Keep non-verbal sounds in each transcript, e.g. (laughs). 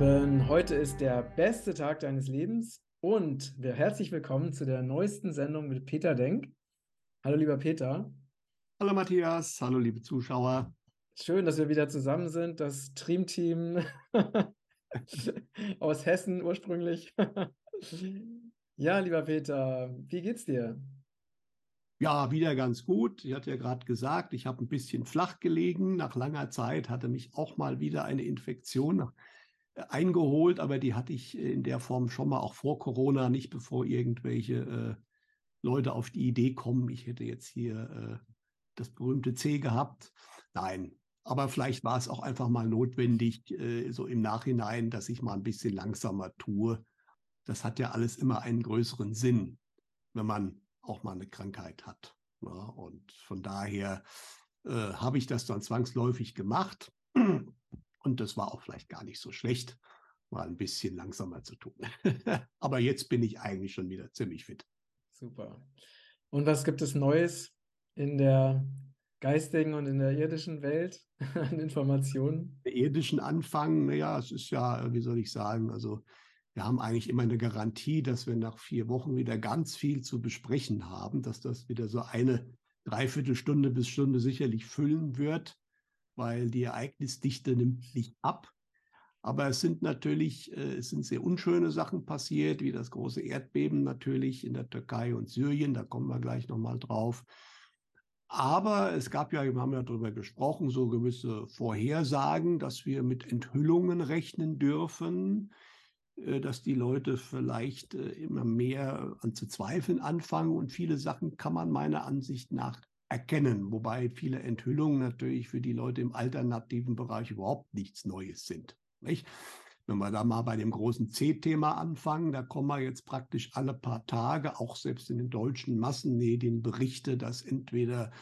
Lieben, heute ist der beste Tag deines Lebens und wir herzlich willkommen zu der neuesten Sendung mit Peter Denk. Hallo lieber Peter. Hallo Matthias, hallo liebe Zuschauer. Schön, dass wir wieder zusammen sind, das Dreamteam (laughs) aus Hessen ursprünglich. (laughs) ja, lieber Peter, wie geht's dir? Ja, wieder ganz gut. Ich hatte ja gerade gesagt, ich habe ein bisschen flach gelegen. Nach langer Zeit hatte mich auch mal wieder eine Infektion eingeholt, aber die hatte ich in der Form schon mal auch vor Corona, nicht bevor irgendwelche äh, Leute auf die Idee kommen, ich hätte jetzt hier äh, das berühmte C gehabt. Nein, aber vielleicht war es auch einfach mal notwendig, äh, so im Nachhinein, dass ich mal ein bisschen langsamer tue. Das hat ja alles immer einen größeren Sinn, wenn man auch mal eine Krankheit hat. Ja, und von daher äh, habe ich das dann zwangsläufig gemacht. Und das war auch vielleicht gar nicht so schlecht, mal ein bisschen langsamer zu tun. (laughs) Aber jetzt bin ich eigentlich schon wieder ziemlich fit. Super. Und was gibt es Neues in der geistigen und in der irdischen Welt (laughs) an Informationen? Der irdischen Anfang, naja, es ist ja, wie soll ich sagen, also wir haben eigentlich immer eine Garantie, dass wir nach vier Wochen wieder ganz viel zu besprechen haben, dass das wieder so eine Dreiviertelstunde bis Stunde sicherlich füllen wird, weil die Ereignisdichte nimmt nicht ab. Aber es sind natürlich, äh, es sind sehr unschöne Sachen passiert, wie das große Erdbeben natürlich in der Türkei und Syrien, da kommen wir gleich nochmal drauf. Aber es gab ja, wir haben ja darüber gesprochen, so gewisse Vorhersagen, dass wir mit Enthüllungen rechnen dürfen, äh, dass die Leute vielleicht äh, immer mehr an zu zweifeln anfangen und viele Sachen kann man meiner Ansicht nach erkennen, wobei viele Enthüllungen natürlich für die Leute im alternativen Bereich überhaupt nichts Neues sind. Nicht? Wenn wir da mal bei dem großen C-Thema anfangen, da kommen wir jetzt praktisch alle paar Tage, auch selbst in den deutschen Massenmedien, Berichte, dass entweder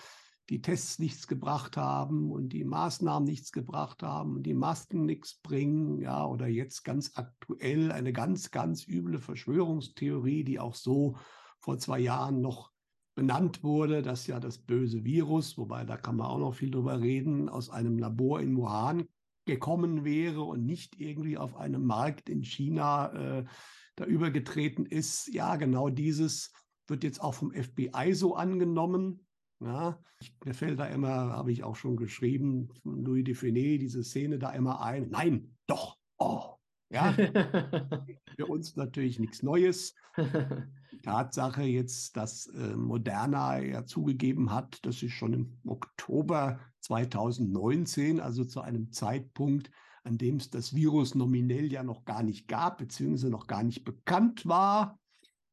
die Tests nichts gebracht haben und die Maßnahmen nichts gebracht haben und die Masken nichts bringen, ja, oder jetzt ganz aktuell eine ganz, ganz üble Verschwörungstheorie, die auch so vor zwei Jahren noch benannt wurde, dass ja das böse Virus, wobei da kann man auch noch viel drüber reden, aus einem Labor in Wuhan gekommen wäre und nicht irgendwie auf einem Markt in China äh, da übergetreten ist. Ja, genau dieses wird jetzt auch vom FBI so angenommen. Ja, mir fällt da immer, habe ich auch schon geschrieben, Louis Define, diese Szene da immer ein. Nein, doch, oh, ja, (laughs) für uns natürlich nichts Neues. Die (laughs) Tatsache jetzt, dass äh, Moderna ja zugegeben hat, dass sie schon im Oktober 2019, also zu einem Zeitpunkt, an dem es das Virus nominell ja noch gar nicht gab, beziehungsweise noch gar nicht bekannt war,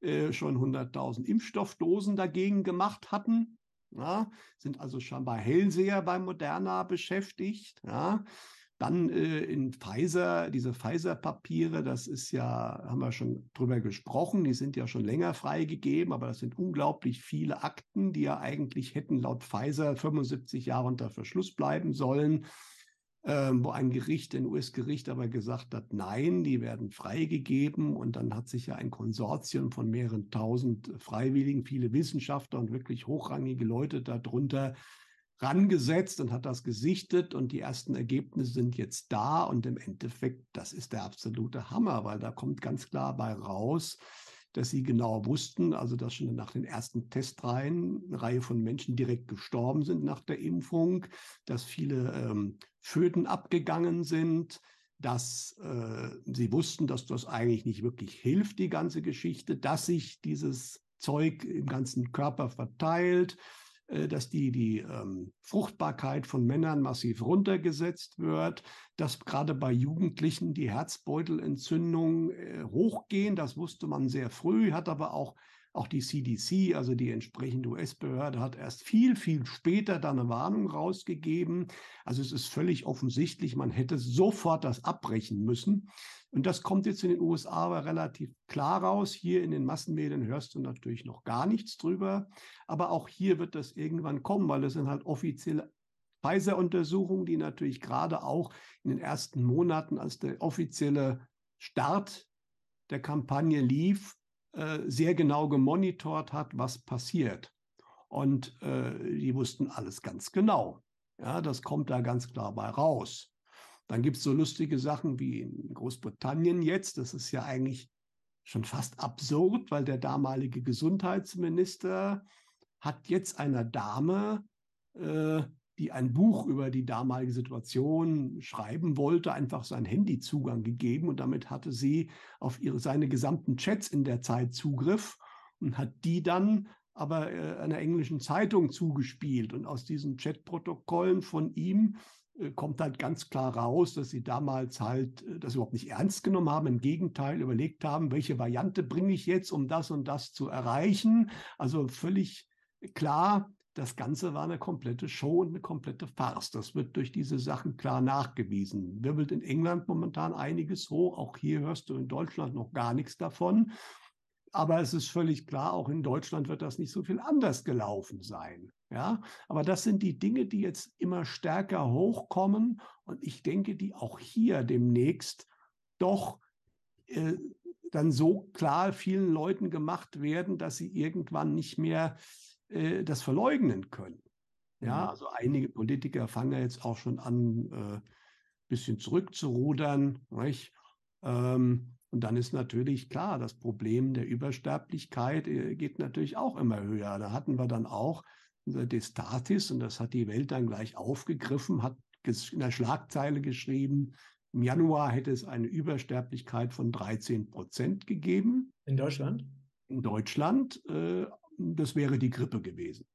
äh, schon 100.000 Impfstoffdosen dagegen gemacht hatten. Ja, sind also scheinbar Hellseher bei Moderna beschäftigt. Ja. Dann äh, in Pfizer, diese Pfizer-Papiere, das ist ja, haben wir schon drüber gesprochen, die sind ja schon länger freigegeben, aber das sind unglaublich viele Akten, die ja eigentlich hätten laut Pfizer 75 Jahre unter Verschluss bleiben sollen ähm, wo ein Gericht, ein US-Gericht aber gesagt hat, nein, die werden freigegeben. Und dann hat sich ja ein Konsortium von mehreren tausend Freiwilligen, viele Wissenschaftler und wirklich hochrangige Leute darunter rangesetzt und hat das gesichtet und die ersten Ergebnisse sind jetzt da und im Endeffekt, das ist der absolute Hammer, weil da kommt ganz klar bei raus, dass sie genau wussten, also dass schon nach den ersten Testreihen eine Reihe von Menschen direkt gestorben sind nach der Impfung, dass viele ähm, Föten abgegangen sind, dass äh, sie wussten, dass das eigentlich nicht wirklich hilft, die ganze Geschichte, dass sich dieses Zeug im ganzen Körper verteilt, dass die, die ähm, Fruchtbarkeit von Männern massiv runtergesetzt wird, dass gerade bei Jugendlichen die Herzbeutelentzündungen äh, hochgehen. Das wusste man sehr früh, hat aber auch auch die CDC, also die entsprechende US-Behörde, hat erst viel, viel später da eine Warnung rausgegeben. Also es ist völlig offensichtlich, man hätte sofort das abbrechen müssen. Und das kommt jetzt in den USA aber relativ klar raus. Hier in den Massenmedien hörst du natürlich noch gar nichts drüber. Aber auch hier wird das irgendwann kommen, weil es sind halt offizielle Pfizer-Untersuchungen, die natürlich gerade auch in den ersten Monaten, als der offizielle Start der Kampagne lief, äh, sehr genau gemonitort hat, was passiert. Und äh, die wussten alles ganz genau. Ja, das kommt da ganz klar bei raus. Dann gibt es so lustige Sachen wie in Großbritannien jetzt. Das ist ja eigentlich schon fast absurd, weil der damalige Gesundheitsminister hat jetzt einer Dame, äh, die ein Buch über die damalige Situation schreiben wollte, einfach seinen Handyzugang gegeben und damit hatte sie auf ihre, seine gesamten Chats in der Zeit Zugriff und hat die dann aber äh, einer englischen Zeitung zugespielt. Und aus diesen Chatprotokollen von ihm äh, kommt halt ganz klar raus, dass sie damals halt äh, das überhaupt nicht ernst genommen haben. Im Gegenteil, überlegt haben, welche Variante bringe ich jetzt, um das und das zu erreichen. Also völlig klar, das Ganze war eine komplette Show und eine komplette Farce. Das wird durch diese Sachen klar nachgewiesen. Wirbelt in England momentan einiges hoch. Auch hier hörst du in Deutschland noch gar nichts davon. Aber es ist völlig klar, auch in Deutschland wird das nicht so viel anders gelaufen sein. Ja, aber das sind die Dinge, die jetzt immer stärker hochkommen und ich denke, die auch hier demnächst doch äh, dann so klar vielen Leuten gemacht werden, dass sie irgendwann nicht mehr äh, das verleugnen können. Ja, mhm. also einige Politiker fangen ja jetzt auch schon an, ein äh, bisschen zurückzurudern. Ähm, und dann ist natürlich klar, das Problem der Übersterblichkeit äh, geht natürlich auch immer höher. Da hatten wir dann auch unser Destatis und das hat die Welt dann gleich aufgegriffen, hat in der Schlagzeile geschrieben, im Januar hätte es eine Übersterblichkeit von 13 Prozent gegeben. In Deutschland? In Deutschland. Äh, das wäre die Grippe gewesen.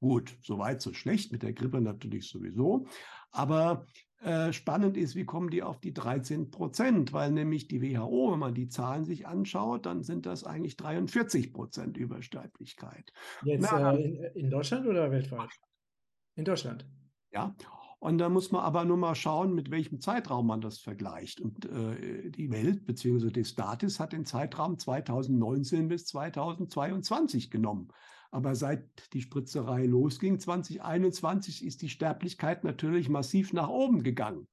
Gut, soweit so schlecht, mit der Grippe natürlich sowieso. Aber äh, spannend ist, wie kommen die auf die 13 Prozent? Weil nämlich die WHO, wenn man die Zahlen sich anschaut, dann sind das eigentlich 43 Prozent Übersterblichkeit. Jetzt Na, äh, in, in, Deutschland oder weltweit? In Deutschland. Ja. Und da muss man aber nur mal schauen, mit welchem Zeitraum man das vergleicht. Und äh, die Welt bzw. die Statis hat den Zeitraum 2019 bis 2022 genommen. Aber seit die Spritzerei losging, 2021, ist die Sterblichkeit natürlich massiv nach oben gegangen.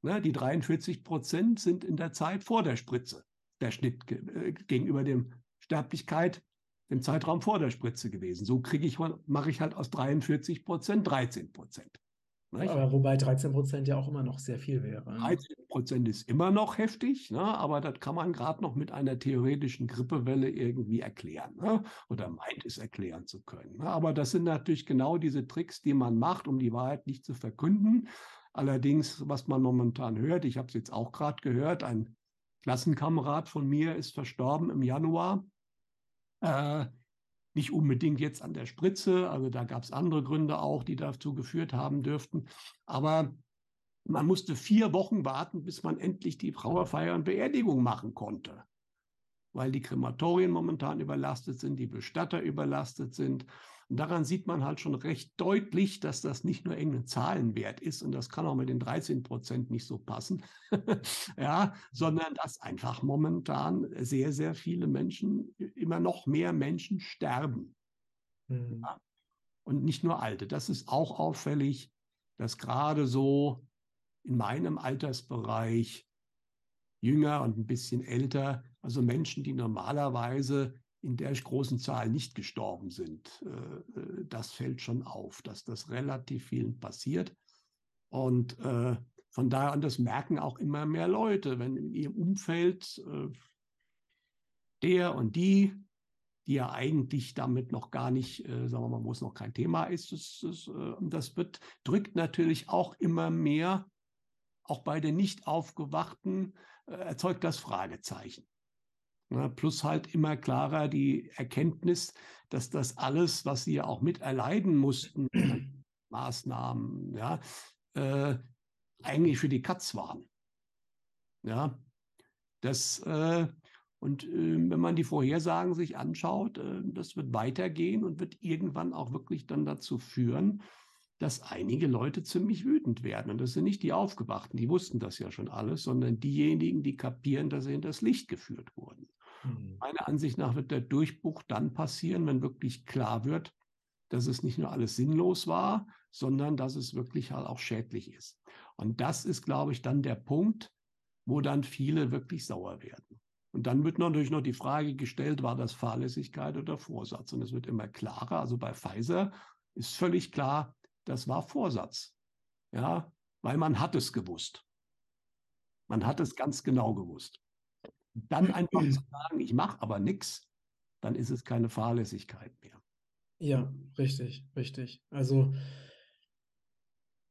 Ne, die 43 Prozent sind in der Zeit vor der Spritze der Schnitt äh, gegenüber dem Sterblichkeit im Zeitraum vor der Spritze gewesen. So kriege ich, mache ich halt aus 43 Prozent 13 Prozent. Aber wobei 13 Prozent ja auch immer noch sehr viel wäre. 13 ne? Prozent ist immer noch heftig, ne? aber das kann man gerade noch mit einer theoretischen Grippewelle irgendwie erklären ne? oder meint es erklären zu können. Ne? Aber das sind natürlich genau diese Tricks, die man macht, um die Wahrheit nicht zu verkünden. Allerdings, was man momentan hört, ich habe es jetzt auch gerade gehört, ein Klassenkamerad von mir ist verstorben im Januar. Äh, nicht unbedingt jetzt an der Spritze, also da gab es andere Gründe auch, die dazu geführt haben dürften. Aber man musste vier Wochen warten, bis man endlich die Trauerfeier und Beerdigung machen konnte, weil die Krematorien momentan überlastet sind, die Bestatter überlastet sind. Und daran sieht man halt schon recht deutlich, dass das nicht nur irgendein Zahlenwert ist und das kann auch mit den 13 Prozent nicht so passen, (laughs) ja, sondern dass einfach momentan sehr, sehr viele Menschen, immer noch mehr Menschen sterben. Mhm. Ja. Und nicht nur alte. Das ist auch auffällig, dass gerade so in meinem Altersbereich jünger und ein bisschen älter, also Menschen, die normalerweise in der großen Zahl nicht gestorben sind. Äh, äh, das fällt schon auf, dass das relativ vielen passiert. Und äh, von daher, und das merken auch immer mehr Leute, wenn in ihrem Umfeld der und die, die ja eigentlich damit noch gar nicht, sagen wir mal, wo es noch kein Thema ist, das, das, wird, drückt natürlich auch immer mehr, auch bei den nicht aufgewachten, erzeugt das Fragezeichen. Ne, plus halt immer klarer die Erkenntnis, dass das alles, was sie ja auch miterleiden mussten, (clears throat) Maßnahmen, ja, äh, eigentlich für die Katz waren. Ja, das, äh, und äh, wenn man die Vorhersagen sich anschaut, äh, das wird weitergehen und wird irgendwann auch wirklich dann dazu führen, dass einige Leute ziemlich wütend werden. Und das sind nicht die Aufgewachten, die wussten das ja schon alles, sondern diejenigen, die kapieren, dass sie in das Licht geführt wurden. Mhm. Meiner Ansicht nach wird der Durchbruch dann passieren, wenn wirklich klar wird, dass es nicht nur alles sinnlos war, sondern dass es wirklich halt auch schädlich ist. Und das ist, glaube ich, dann der Punkt, wo dann viele wirklich sauer werden. Und dann wird natürlich noch die Frage gestellt, war das Fahrlässigkeit oder Vorsatz? Und es wird immer klarer. Also bei Pfizer ist völlig klar, das war Vorsatz. Ja, weil man hat es gewusst. Man hat es ganz genau gewusst. Dann (laughs) einfach zu sagen, ich mache aber nichts, dann ist es keine Fahrlässigkeit mehr. Ja, richtig, richtig. Also,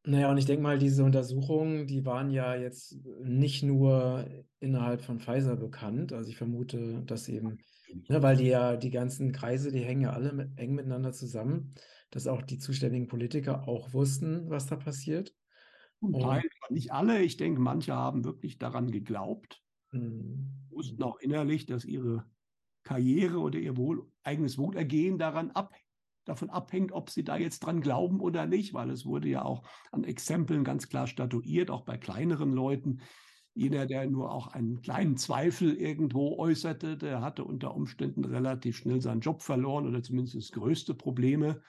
naja, und ich denke mal, diese Untersuchungen, die waren ja jetzt nicht nur innerhalb von Pfizer bekannt. Also ich vermute, dass eben, ne, weil die ja, die ganzen Kreise, die hängen ja alle mit, eng miteinander zusammen, dass auch die zuständigen Politiker auch wussten, was da passiert. Und Teil, nicht alle, ich denke, manche haben wirklich daran geglaubt, mhm. wussten auch innerlich, dass ihre Karriere oder ihr Wohl, eigenes Wohlergehen daran abhängt davon abhängt, ob sie da jetzt dran glauben oder nicht, weil es wurde ja auch an Exempeln ganz klar statuiert, auch bei kleineren Leuten. Jeder, der nur auch einen kleinen Zweifel irgendwo äußerte, der hatte unter Umständen relativ schnell seinen Job verloren oder zumindest größte Probleme.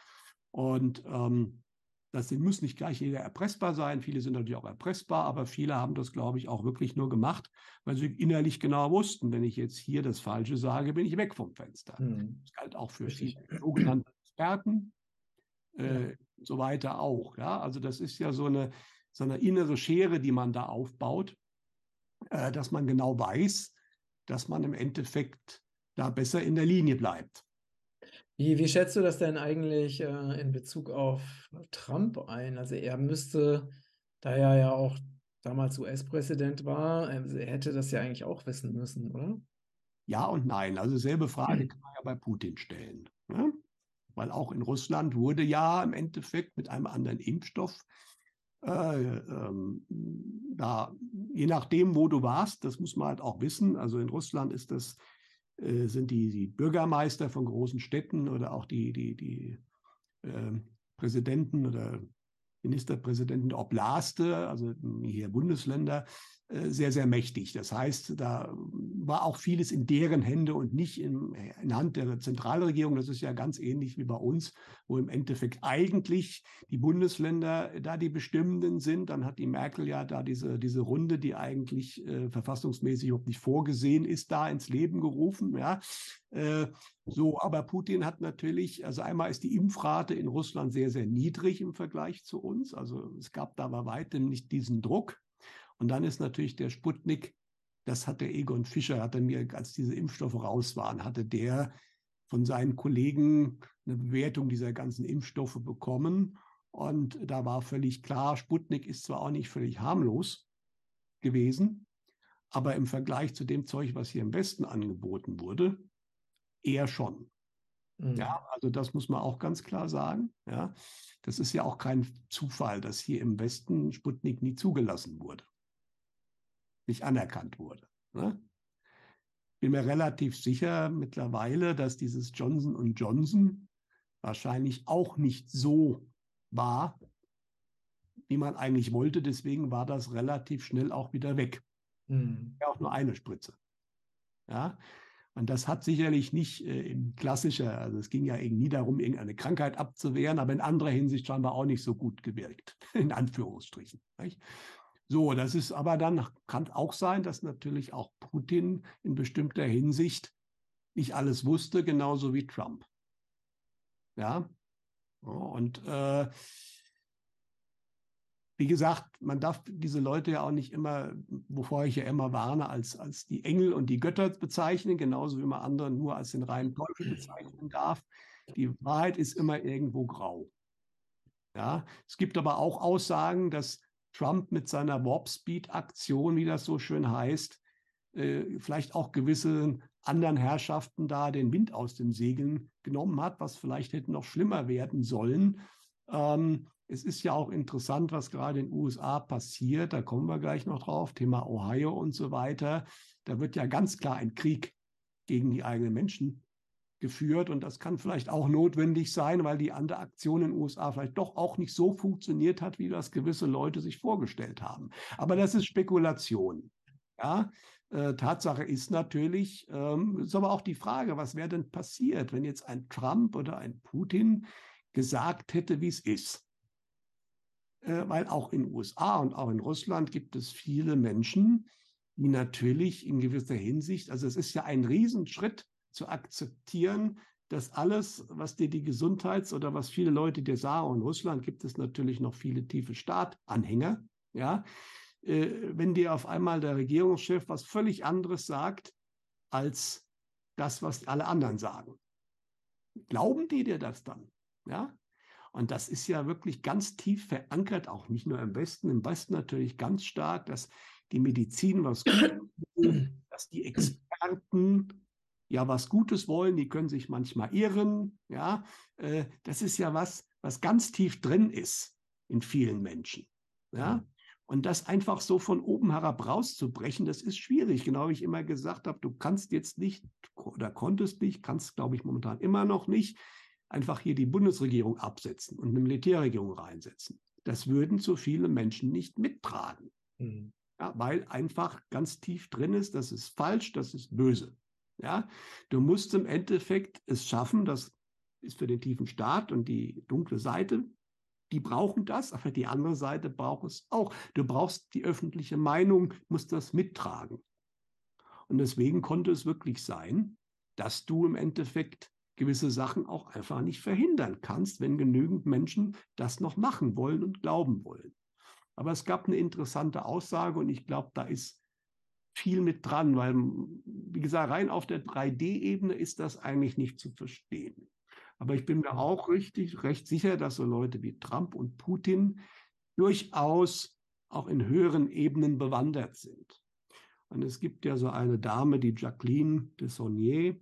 Und ähm, das muss nicht gleich jeder erpressbar sein. Viele sind natürlich auch erpressbar, aber viele haben das, glaube ich, auch wirklich nur gemacht, weil sie innerlich genau wussten, wenn ich jetzt hier das Falsche sage, bin ich weg vom Fenster. Mhm. Das galt auch für viele sogenannte Experten, äh, so weiter auch. Ja? Also das ist ja so eine, so eine innere Schere, die man da aufbaut, äh, dass man genau weiß, dass man im Endeffekt da besser in der Linie bleibt. Wie, wie schätzt du das denn eigentlich äh, in Bezug auf Trump ein? Also er müsste, da er ja auch damals US-Präsident war, er hätte das ja eigentlich auch wissen müssen, oder? Ja und nein. Also selbe Frage hm. kann man ja bei Putin stellen. Ne? weil auch in Russland wurde ja im Endeffekt mit einem anderen Impfstoff äh, ähm, da, je nachdem, wo du warst, das muss man halt auch wissen. Also in Russland ist das, äh, sind die, die, Bürgermeister von großen Städten oder auch die, die, die äh, Präsidenten oder Ministerpräsidenten Oblaste, also hier Bundesländer, sehr, sehr mächtig. Das heißt, da war auch vieles in deren Hände und nicht in, in Hand der Zentralregierung. Das ist ja ganz ähnlich wie bei uns, wo im Endeffekt eigentlich die Bundesländer da die Bestimmenden sind. Dann hat die Merkel ja da diese, diese Runde, die eigentlich äh, verfassungsmäßig überhaupt nicht vorgesehen ist, da ins Leben gerufen. Ja. Äh, so, aber Putin hat natürlich, also einmal ist die Impfrate in Russland sehr, sehr niedrig im Vergleich zu uns. Also es gab da bei weitem nicht diesen Druck. Und dann ist natürlich der Sputnik, das hat der Egon Fischer, hat er mir, als diese Impfstoffe raus waren, hatte der von seinen Kollegen eine Bewertung dieser ganzen Impfstoffe bekommen. Und da war völlig klar, Sputnik ist zwar auch nicht völlig harmlos gewesen, aber im Vergleich zu dem Zeug, was hier im Westen angeboten wurde, eher schon. Mhm. Ja, also das muss man auch ganz klar sagen. Ja, das ist ja auch kein Zufall, dass hier im Westen Sputnik nie zugelassen wurde nicht anerkannt wurde. Ne? Bin mir relativ sicher mittlerweile, dass dieses Johnson Johnson wahrscheinlich auch nicht so war, wie man eigentlich wollte. Deswegen war das relativ schnell auch wieder weg. Mhm. Ja, auch nur eine Spritze. Ja, und das hat sicherlich nicht äh, in klassischer, also es ging ja nie darum, irgendeine Krankheit abzuwehren, aber in anderer Hinsicht scheinbar auch nicht so gut gewirkt, (laughs) in Anführungsstrichen. Nicht? So, das ist aber dann, kann auch sein, dass natürlich auch Putin in bestimmter Hinsicht nicht alles wusste, genauso wie Trump. Ja, und äh, wie gesagt, man darf diese Leute ja auch nicht immer, wovor ich ja immer warne, als, als die Engel und die Götter bezeichnen, genauso wie man andere nur als den reinen Teufel bezeichnen darf. Die Wahrheit ist immer irgendwo grau. Ja, es gibt aber auch Aussagen, dass Trump mit seiner Warp Speed Aktion, wie das so schön heißt, äh, vielleicht auch gewisse anderen Herrschaften da den Wind aus den Segeln genommen hat, was vielleicht hätte noch schlimmer werden sollen. Ähm, es ist ja auch interessant, was gerade in den USA passiert. Da kommen wir gleich noch drauf. Thema Ohio und so weiter. Da wird ja ganz klar ein Krieg gegen die eigenen Menschen geführt. Und das kann vielleicht auch notwendig sein, weil die andere Aktion in den USA vielleicht doch auch nicht so funktioniert hat, wie das gewisse Leute sich vorgestellt haben. Aber das ist Spekulation. Ja, äh, Tatsache ist natürlich, ähm, ist aber auch die Frage, was wäre denn passiert, wenn jetzt ein Trump oder ein Putin gesagt hätte, wie es ist. Äh, weil auch in den USA und auch in Russland gibt es viele Menschen, die natürlich in gewisser Hinsicht, also es ist ja ein Riesenschritt, zu akzeptieren, dass alles, was dir die Gesundheits- oder was viele Leute dir sagen, in Russland gibt es natürlich noch viele tiefe Staatanhänger, ja, äh, wenn dir auf einmal der Regierungschef was völlig anderes sagt als das, was alle anderen sagen. Glauben die dir das dann? Ja? Und das ist ja wirklich ganz tief verankert, auch nicht nur im Westen, im Westen natürlich ganz stark, dass die Medizin was (coughs) will, dass die Experten ja was Gutes wollen, die können sich manchmal irren. Ja, äh, das ist ja was, was ganz tief drin ist in vielen Menschen. Ja, und das einfach so von oben herab rauszubrechen, das ist schwierig. Genau wie ich immer gesagt habe, du kannst jetzt nicht oder konntest nicht, kannst, glaube ich, momentan immer noch nicht, einfach hier die Bundesregierung absetzen und eine Militärregierung reinsetzen. Das würden zu viele Menschen nicht mittragen. Mhm. Ja, weil einfach ganz tief drin ist, das ist falsch, das ist böse. Ja, du musst im Endeffekt es schaffen, das ist für den tiefen Staat und die dunkle Seite die brauchen das, aber die andere Seite braucht es auch. Du brauchst die öffentliche Meinung, musst das mittragen. Und deswegen konnte es wirklich sein, dass du im Endeffekt gewisse Sachen auch einfach nicht verhindern kannst, wenn genügend Menschen das noch machen wollen und glauben wollen. Aber es gab eine interessante Aussage und ich glaube, da ist viel mit dran, weil, wie gesagt, rein auf der 3D-Ebene ist das eigentlich nicht zu verstehen. Aber ich bin mir auch richtig, recht sicher, dass so Leute wie Trump und Putin durchaus auch in höheren Ebenen bewandert sind. Und es gibt ja so eine Dame, die Jacqueline de Saunier,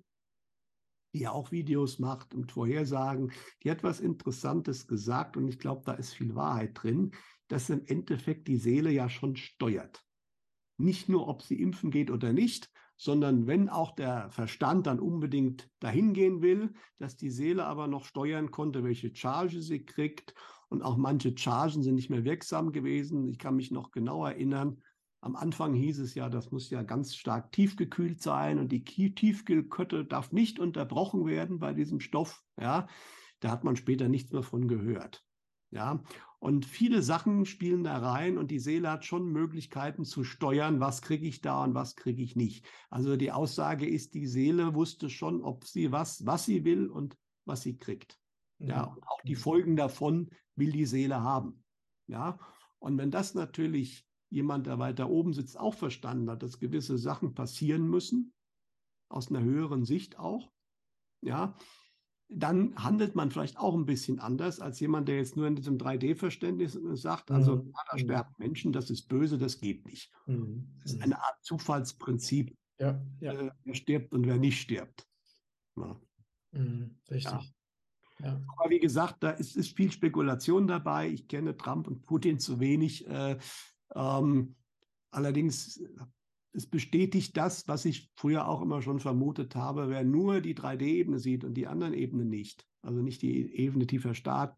die ja auch Videos macht und Vorhersagen. Die hat was Interessantes gesagt und ich glaube, da ist viel Wahrheit drin, dass im Endeffekt die Seele ja schon steuert. Nicht nur, ob sie impfen geht oder nicht, sondern wenn auch der Verstand dann unbedingt dahin gehen will, dass die Seele aber noch steuern konnte, welche Charge sie kriegt. Und auch manche Chargen sind nicht mehr wirksam gewesen. Ich kann mich noch genau erinnern, am Anfang hieß es ja, das muss ja ganz stark tiefgekühlt sein und die Tiefkühlkette darf nicht unterbrochen werden bei diesem Stoff. Ja, da hat man später nichts mehr von gehört. Ja, und viele Sachen spielen da rein und die Seele hat schon Möglichkeiten zu steuern, was kriege ich da und was kriege ich nicht. Also die Aussage ist, die Seele wusste schon, ob sie was, was sie will und was sie kriegt. Ja, mhm. und auch die Folgen davon will die Seele haben. Ja, und wenn das natürlich jemand, der weiter oben sitzt, auch verstanden hat, dass gewisse Sachen passieren müssen, aus einer höheren Sicht auch, ja, dann handelt man vielleicht auch ein bisschen anders als jemand, der jetzt nur in diesem 3D-Verständnis sagt, also mhm. da mhm. sterben Menschen, das ist böse, das geht nicht. Mhm. Das ist mhm. eine Art Zufallsprinzip. Ja, ja. Äh, wer stirbt und wer nicht stirbt. Ja. Mhm, richtig. Ja. Aber wie gesagt, da ist, ist, viel Spekulation dabei. Ich kenne Trump und Putin zu wenig. Äh, ähm, allerdings es bestätigt das, was ich früher auch immer schon vermutet habe, wer nur die 3D-Ebene sieht und die anderen Ebenen nicht, also nicht die Ebene tiefer Staat,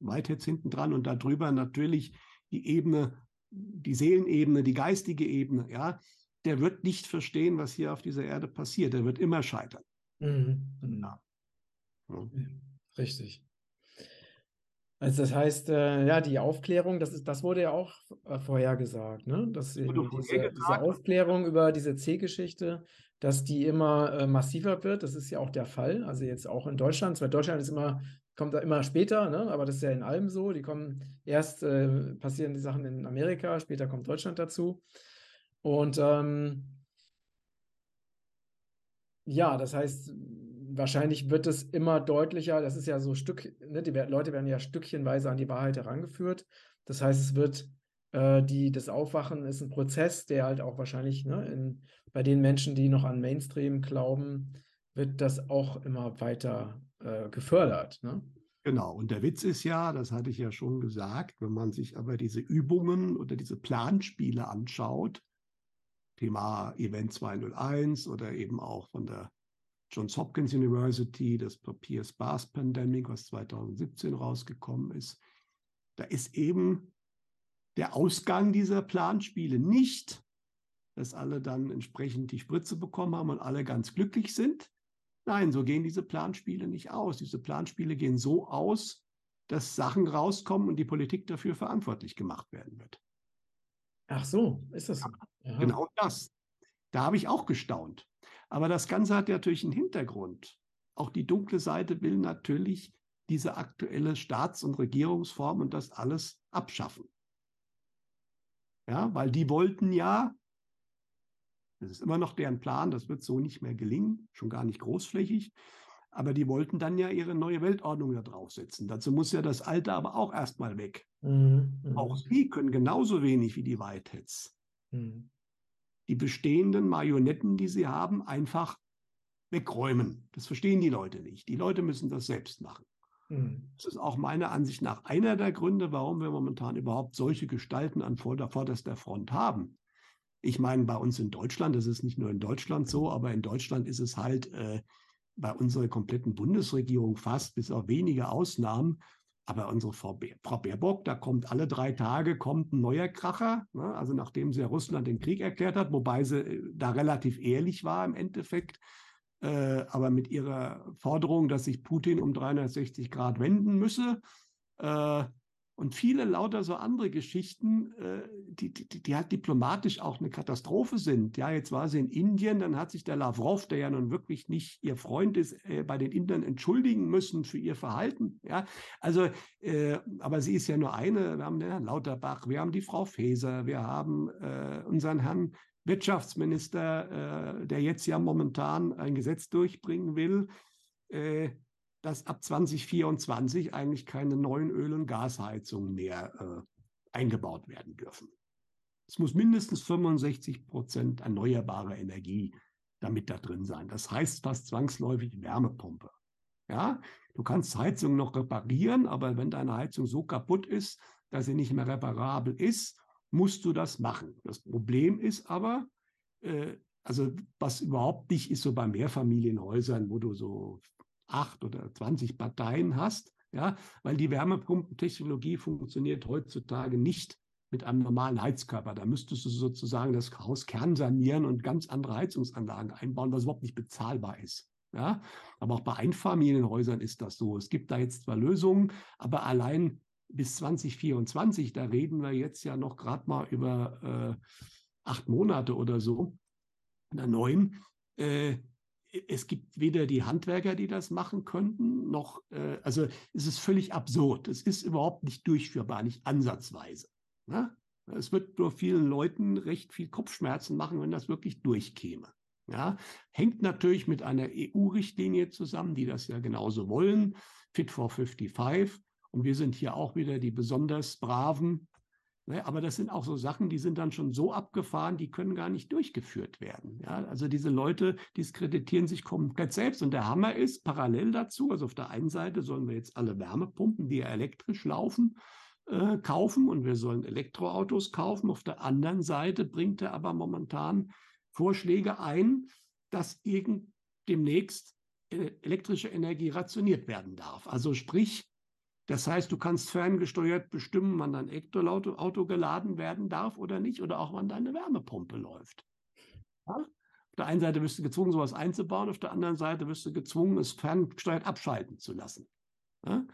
weit jetzt hinten dran und darüber natürlich die Ebene, die Seelenebene, die geistige Ebene, ja, der wird nicht verstehen, was hier auf dieser Erde passiert. Der wird immer scheitern. Mhm. Ja. Richtig. Also das heißt, äh, ja, die Aufklärung, das, ist, das wurde ja auch äh, vorhergesagt, ne? Dass diese, diese, Aufklärung über diese C-Geschichte, dass die immer äh, massiver wird. Das ist ja auch der Fall. Also jetzt auch in Deutschland, zwar Deutschland ist immer, kommt da immer später, ne? aber das ist ja in allem so. Die kommen erst äh, passieren die Sachen in Amerika, später kommt Deutschland dazu. Und ähm, ja, das heißt, wahrscheinlich wird es immer deutlicher, das ist ja so Stück, ne, die Leute werden ja stückchenweise an die Wahrheit herangeführt. Das heißt, es wird äh, die, das Aufwachen ist ein Prozess, der halt auch wahrscheinlich ne, in, bei den Menschen, die noch an Mainstream glauben, wird das auch immer weiter äh, gefördert. Ne? Genau, und der Witz ist ja, das hatte ich ja schon gesagt, wenn man sich aber diese Übungen oder diese Planspiele anschaut, Thema Event 201 oder eben auch von der Johns Hopkins University, das Papier Sparse Pandemic, was 2017 rausgekommen ist. Da ist eben der Ausgang dieser Planspiele nicht, dass alle dann entsprechend die Spritze bekommen haben und alle ganz glücklich sind. Nein, so gehen diese Planspiele nicht aus. Diese Planspiele gehen so aus, dass Sachen rauskommen und die Politik dafür verantwortlich gemacht werden wird. Ach so, ist das? Ja, genau das. Da habe ich auch gestaunt. Aber das Ganze hat natürlich einen Hintergrund. Auch die dunkle Seite will natürlich diese aktuelle Staats- und Regierungsform und das alles abschaffen. Ja, weil die wollten ja, das ist immer noch deren Plan, das wird so nicht mehr gelingen, schon gar nicht großflächig, aber die wollten dann ja ihre neue Weltordnung da draufsetzen. Dazu muss ja das Alte aber auch erstmal weg. Mhm, auch mhm. sie können genauso wenig wie die Whiteheads. Mhm. Die bestehenden Marionetten, die sie haben, einfach wegräumen. Das verstehen die Leute nicht. Die Leute müssen das selbst machen. Mhm. Das ist auch meiner Ansicht nach einer der Gründe, warum wir momentan überhaupt solche Gestalten an vorderster Front haben. Ich meine, bei uns in Deutschland, das ist nicht nur in Deutschland so, aber in Deutschland ist es halt äh, bei unserer kompletten Bundesregierung fast, bis auf wenige Ausnahmen. Aber unsere Frau, Frau Baerbock, da kommt alle drei Tage kommt ein neuer Kracher. Ne? Also nachdem sie Russland den Krieg erklärt hat, wobei sie äh, da relativ ehrlich war im Endeffekt. Äh, aber mit ihrer Forderung, dass sich Putin um 360 Grad wenden müsse. Äh, und viele lauter so andere Geschichten, äh, die, die, die halt diplomatisch auch eine Katastrophe sind. Ja, jetzt war sie in Indien, dann hat sich der Lavrov, der ja nun wirklich nicht ihr Freund ist, äh, bei den Indern entschuldigen müssen für ihr Verhalten. Ja, also, äh, aber sie ist ja nur eine. Wir haben den Herrn Lauterbach, wir haben die Frau Faeser, wir haben äh, unseren Herrn Wirtschaftsminister, äh, der jetzt ja momentan ein Gesetz durchbringen will, äh, dass ab 2024 eigentlich keine neuen Öl- und Gasheizungen mehr äh, eingebaut werden dürfen. Es muss mindestens 65 Prozent erneuerbare Energie damit da drin sein. Das heißt fast zwangsläufig Wärmepumpe. Ja, du kannst Heizung noch reparieren, aber wenn deine Heizung so kaputt ist, dass sie nicht mehr reparabel ist, musst du das machen. Das Problem ist aber, äh, also was überhaupt nicht ist so bei Mehrfamilienhäusern, wo du so acht oder 20 Parteien hast, ja, weil die Wärmepumpentechnologie funktioniert heutzutage nicht mit einem normalen Heizkörper. Da müsstest du sozusagen das Haus kernsanieren und ganz andere Heizungsanlagen einbauen, was überhaupt nicht bezahlbar ist. Ja, aber auch bei Einfamilienhäusern ist das so. Es gibt da jetzt zwar Lösungen, aber allein bis 2024, da reden wir jetzt ja noch gerade mal über äh, acht Monate oder so, oder neun. Äh, es gibt weder die Handwerker, die das machen könnten, noch, äh, also es ist völlig absurd. Es ist überhaupt nicht durchführbar, nicht ansatzweise. Ne? Es wird nur vielen Leuten recht viel Kopfschmerzen machen, wenn das wirklich durchkäme. Ja, hängt natürlich mit einer EU-Richtlinie zusammen, die das ja genauso wollen, Fit for 55. Und wir sind hier auch wieder die besonders braven. Ne? Aber das sind auch so Sachen, die sind dann schon so abgefahren, die können gar nicht durchgeführt werden. Ja? Also diese Leute diskreditieren sich komplett selbst. Und der Hammer ist parallel dazu, also auf der einen Seite sollen wir jetzt alle Wärmepumpen, die ja elektrisch laufen, äh, kaufen und wir sollen Elektroautos kaufen. Auf der anderen Seite bringt er aber momentan Vorschläge ein, dass irgend demnächst äh, elektrische Energie rationiert werden darf. Also sprich, das heißt, du kannst ferngesteuert bestimmen, wann dein Elektroauto Auto geladen werden darf oder nicht oder auch wann deine Wärmepumpe läuft. Ja? Auf der einen Seite wirst du gezwungen, sowas einzubauen, auf der anderen Seite wirst du gezwungen, es ferngesteuert abschalten zu lassen. Ja?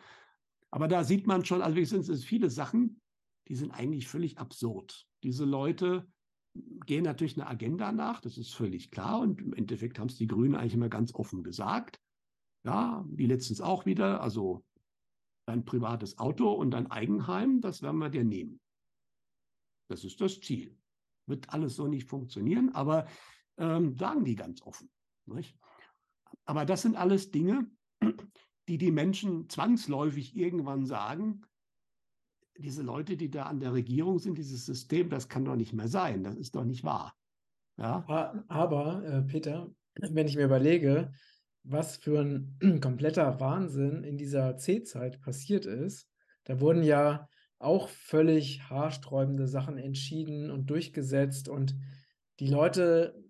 Aber da sieht man schon, also wie sind es viele Sachen, die sind eigentlich völlig absurd. Diese Leute gehen natürlich eine Agenda nach, das ist völlig klar. Und im Endeffekt haben es die Grünen eigentlich immer ganz offen gesagt. Ja, wie letztens auch wieder, also dein privates Auto und dein Eigenheim, das werden wir dir nehmen. Das ist das Ziel. Wird alles so nicht funktionieren, aber ähm, sagen die ganz offen. Nicht? Aber das sind alles Dinge, die die Menschen zwangsläufig irgendwann sagen, diese Leute, die da an der Regierung sind, dieses System, das kann doch nicht mehr sein, das ist doch nicht wahr. Ja? Aber, äh, Peter, wenn ich mir überlege, was für ein (clears throat) kompletter Wahnsinn in dieser C-Zeit passiert ist. Da wurden ja auch völlig haarsträubende Sachen entschieden und durchgesetzt und die Leute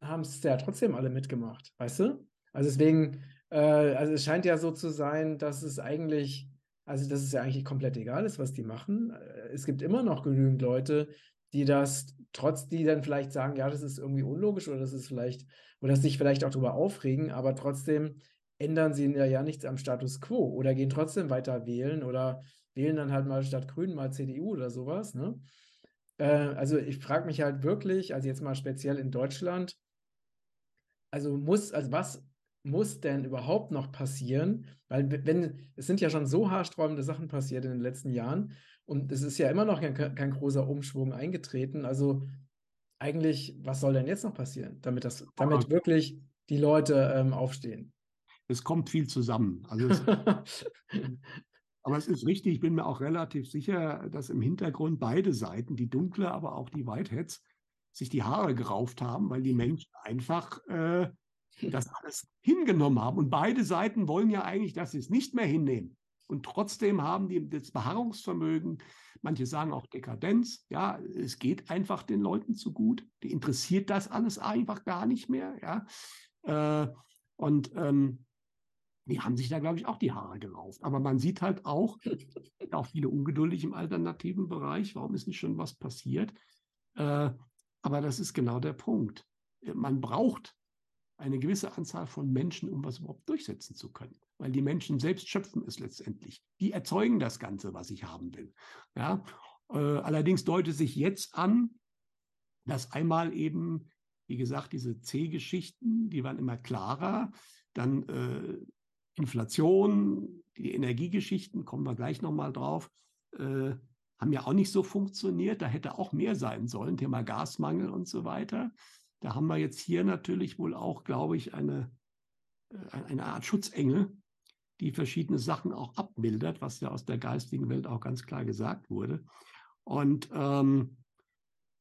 haben es ja trotzdem alle mitgemacht, weißt du? Also deswegen, äh, also es scheint ja so zu sein, dass es eigentlich, also dass es ja eigentlich komplett egal ist, was die machen. Äh, es gibt immer noch genügend Leute, die das, trotz die dann vielleicht sagen, ja, das ist irgendwie unlogisch oder das ist vielleicht oder sich vielleicht auch darüber aufregen, aber trotzdem ändern sie ja, ja nichts am Status quo oder gehen trotzdem weiter wählen oder wählen dann halt mal statt Grünen mal CDU oder sowas. Ne? Äh, also ich frage mich halt wirklich, also jetzt mal speziell in Deutschland, also muss, also was muss denn überhaupt noch passieren? Weil wenn, es sind ja schon so haarsträubende Sachen passiert in den letzten Jahren und es ist ja immer noch kein, kein großer Umschwung eingetreten. Also eigentlich, was soll denn jetzt noch passieren, damit das, damit wirklich die Leute ähm, aufstehen? Es kommt viel zusammen. Also es, (laughs) aber es ist richtig, ich bin mir auch relativ sicher, dass im Hintergrund beide Seiten, die dunkle, aber auch die Whiteheads, sich die Haare gerauft haben, weil die Menschen einfach äh, (laughs) das alles hingenommen haben. Und beide Seiten wollen ja eigentlich, dass sie es nicht mehr hinnehmen. Und trotzdem haben die das Beharrungsvermögen, manche sagen auch Dekadenz, ja, es geht einfach den Leuten zu gut. Die interessiert das alles einfach gar nicht mehr, ja. Äh, und ähm, die haben sich da, glaube ich, auch die Haare gerauft. Aber man sieht halt auch, auch viele ungeduldig im alternativen Bereich. Warum ist nicht schon was passiert? Äh, aber das ist genau der Punkt. Man braucht eine gewisse Anzahl von Menschen, um was überhaupt durchsetzen zu können. Weil die Menschen selbst schöpfen es letztendlich. Die erzeugen das Ganze, was ich haben will. Ja? Äh, allerdings deutet sich jetzt an, dass einmal eben, wie gesagt, diese C-Geschichten, die waren immer klarer. Dann äh, Inflation, die Energiegeschichten, kommen wir gleich nochmal drauf, äh, haben ja auch nicht so funktioniert. Da hätte auch mehr sein sollen, Thema Gasmangel und so weiter. Da haben wir jetzt hier natürlich wohl auch, glaube ich, eine, äh, eine Art Schutzengel, die verschiedene Sachen auch abmildert, was ja aus der geistigen Welt auch ganz klar gesagt wurde. Und ähm,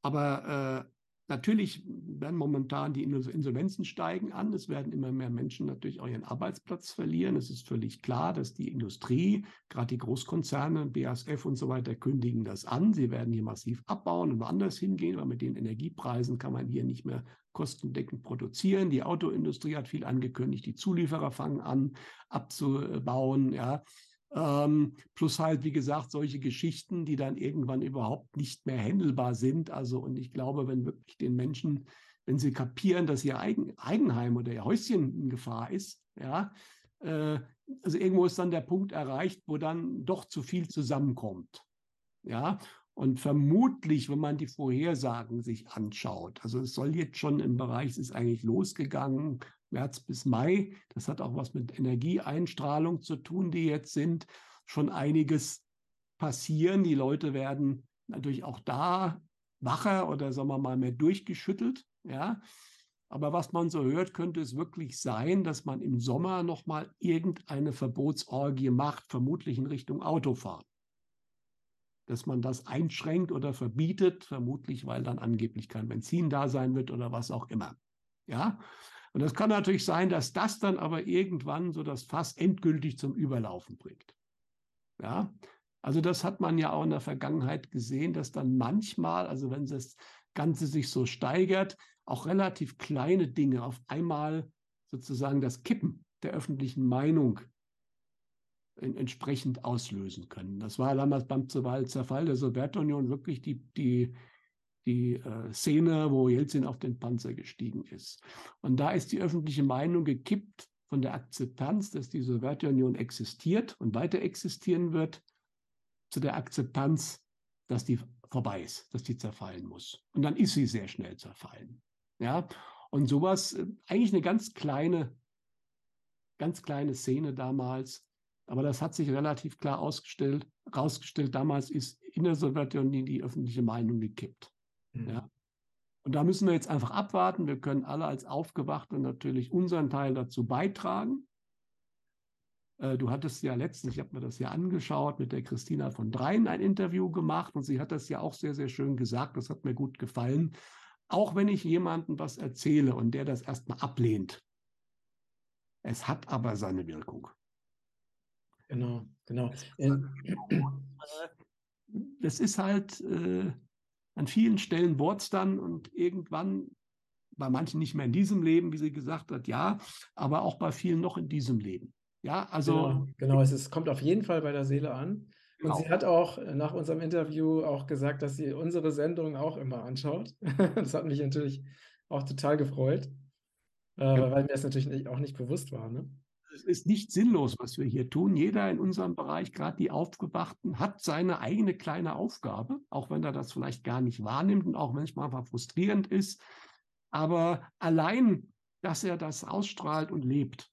aber äh, Natürlich werden momentan die Insolvenzen steigen an. Es werden immer mehr Menschen natürlich auch ihren Arbeitsplatz verlieren. Es ist völlig klar, dass die Industrie, gerade die Großkonzerne, BASF und so weiter, kündigen das an. Sie werden hier massiv abbauen und woanders hingehen, weil mit den Energiepreisen kann man hier nicht mehr kostendeckend produzieren. Die Autoindustrie hat viel angekündigt. Die Zulieferer fangen an abzubauen. Ja. Ähm, plus halt, wie gesagt, solche Geschichten, die dann irgendwann überhaupt nicht mehr händelbar sind. Also, und ich glaube, wenn wirklich den Menschen, wenn sie kapieren, dass ihr Eigen, Eigenheim oder ihr Häuschen in Gefahr ist, ja, äh, also irgendwo ist dann der Punkt erreicht, wo dann doch zu viel zusammenkommt. Ja, und vermutlich, wenn man die Vorhersagen sich anschaut, also es soll jetzt schon im Bereich, es ist eigentlich losgegangen, März bis Mai. Das hat auch was mit Energieeinstrahlung zu tun, die jetzt sind. Schon einiges passieren. Die Leute werden natürlich auch da wacher oder sagen wir mal mehr durchgeschüttelt. Ja. Aber was man so hört, könnte es wirklich sein, dass man im Sommer nochmal irgendeine Verbotsorgie macht, vermutlich in Richtung Autofahren. Dass man das einschränkt oder verbietet, vermutlich, weil dann angeblich kein Benzin da sein wird oder was auch immer. Ja, und es kann natürlich sein, dass das dann aber irgendwann so das Fass endgültig zum Überlaufen bringt. Ja, also das hat man ja auch in der Vergangenheit gesehen, dass dann manchmal, also wenn das Ganze sich so steigert, auch relativ kleine Dinge auf einmal sozusagen das Kippen der öffentlichen Meinung entsprechend auslösen können. Das war damals beim Zerfall der Sowjetunion wirklich die, die die äh, Szene, wo Jelzin auf den Panzer gestiegen ist. Und da ist die öffentliche Meinung gekippt von der Akzeptanz, dass die Sowjetunion existiert und weiter existieren wird, zu der Akzeptanz, dass die vorbei ist, dass die zerfallen muss. Und dann ist sie sehr schnell zerfallen. Ja, und sowas, äh, eigentlich eine ganz kleine, ganz kleine Szene damals, aber das hat sich relativ klar ausgestellt, rausgestellt. Damals ist in der Sowjetunion die öffentliche Meinung gekippt. Mhm. Ja. Und da müssen wir jetzt einfach abwarten. Wir können alle als Aufgewachte natürlich unseren Teil dazu beitragen. Äh, du hattest ja letztens, ich habe mir das ja angeschaut, mit der Christina von Dreien ein Interview gemacht und sie hat das ja auch sehr, sehr schön gesagt. Das hat mir gut gefallen. Auch wenn ich jemandem was erzähle und der das erstmal ablehnt, es hat aber seine Wirkung. Genau, genau. Das ist halt, äh, an vielen Stellen es dann und irgendwann, bei manchen nicht mehr in diesem Leben, wie sie gesagt hat, ja, aber auch bei vielen noch in diesem Leben. Ja, also. Genau, genau es ist, kommt auf jeden Fall bei der Seele an. Und genau. sie hat auch nach unserem Interview auch gesagt, dass sie unsere Sendung auch immer anschaut. (laughs) das hat mich natürlich auch total gefreut, äh, ja. weil mir das natürlich auch nicht bewusst war. Ne? Es ist nicht sinnlos, was wir hier tun. Jeder in unserem Bereich, gerade die Aufgewachten, hat seine eigene kleine Aufgabe, auch wenn er das vielleicht gar nicht wahrnimmt und auch manchmal frustrierend ist. Aber allein, dass er das ausstrahlt und lebt,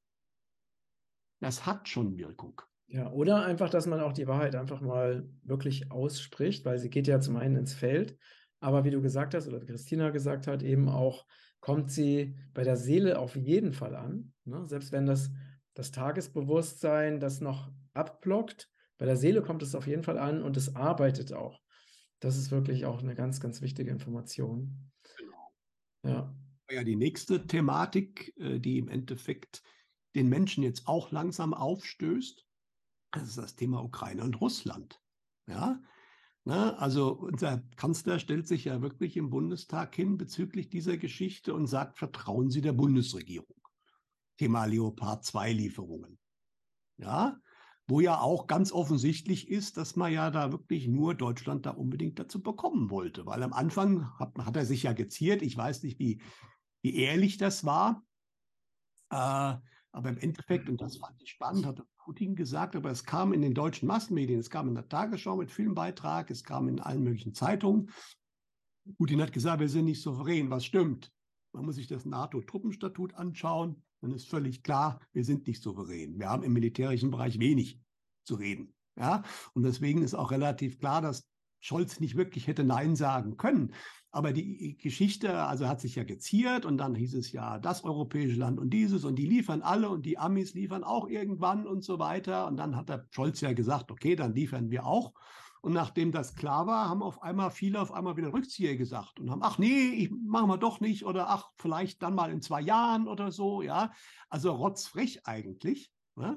das hat schon Wirkung. Ja, oder einfach, dass man auch die Wahrheit einfach mal wirklich ausspricht, weil sie geht ja zum einen ins Feld, aber wie du gesagt hast oder Christina gesagt hat, eben auch kommt sie bei der Seele auf jeden Fall an. Ne? Selbst wenn das, das Tagesbewusstsein das noch abblockt, bei der Seele kommt es auf jeden Fall an und es arbeitet auch. Das ist wirklich auch eine ganz, ganz wichtige Information. Genau. Ja. Ja, die nächste Thematik, äh, die im Endeffekt den Menschen jetzt auch langsam aufstößt, das ist das Thema Ukraine und Russland. Ja, na, ne, also unser Kanzler stellt sich ja wirklich im Bundestag hin bezüglich dieser Geschichte und sagt, vertrauen Sie der Bundesregierung. Thema Leopard 2 Lieferungen. Ja, wo ja auch ganz offensichtlich ist, dass man ja da wirklich nur Deutschland da unbedingt dazu bekommen wollte. Weil am Anfang hat, hat er sich ja geziert. Ich weiß nicht, wie, wie ehrlich das war. Äh, aber im Endeffekt, und das fand ich spannend, hat Putin gesagt, aber es kam in den deutschen Massenmedien, es kam in der Tagesschau mit Filmbeitrag, es kam in allen möglichen Zeitungen. Putin hat gesagt, wir sind nicht souverän, was stimmt. Man muss sich das NATO-Truppenstatut anschauen, dann ist völlig klar, wir sind nicht souverän. Wir haben im militärischen Bereich wenig zu reden. Ja? Und deswegen ist auch relativ klar, dass Scholz nicht wirklich hätte Nein sagen können. Aber die Geschichte, also hat sich ja geziert und dann hieß es ja, das europäische Land und dieses und die liefern alle und die Amis liefern auch irgendwann und so weiter. Und dann hat der Scholz ja gesagt, okay, dann liefern wir auch. Und nachdem das klar war, haben auf einmal viele auf einmal wieder Rückzieher gesagt und haben, ach nee, ich machen wir doch nicht oder ach, vielleicht dann mal in zwei Jahren oder so, ja. Also rotzfrech eigentlich. Ne?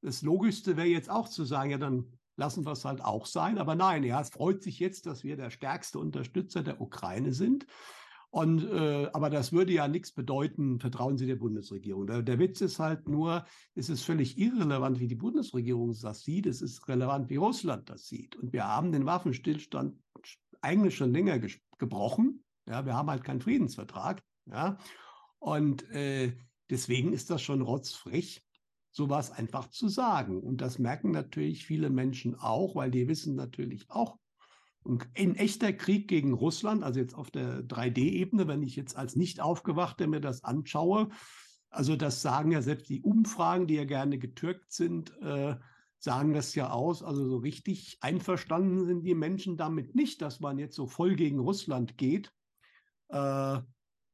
Das Logischste wäre jetzt auch zu sagen, ja, dann lassen wir es halt auch sein. Aber nein, ja, es freut sich jetzt, dass wir der stärkste Unterstützer der Ukraine sind. Und, äh, aber das würde ja nichts bedeuten, vertrauen Sie der Bundesregierung. Der, der, Witz ist halt nur, es ist völlig irrelevant, wie die Bundesregierung das sieht. Es ist relevant, wie Russland das sieht. Und wir haben den Waffenstillstand eigentlich schon länger gebrochen. Ja, wir haben halt keinen Friedensvertrag. Ja, und äh, deswegen ist das schon rotzfrech sowas einfach zu sagen. Und das merken natürlich viele Menschen auch, weil die wissen natürlich auch, ein echter Krieg gegen Russland, also jetzt auf der 3D-Ebene, wenn ich jetzt als nicht aufgewachter mir das anschaue, also das sagen ja selbst die Umfragen, die ja gerne getürkt sind, äh, sagen das ja aus. Also so richtig einverstanden sind die Menschen damit nicht, dass man jetzt so voll gegen Russland geht. Äh,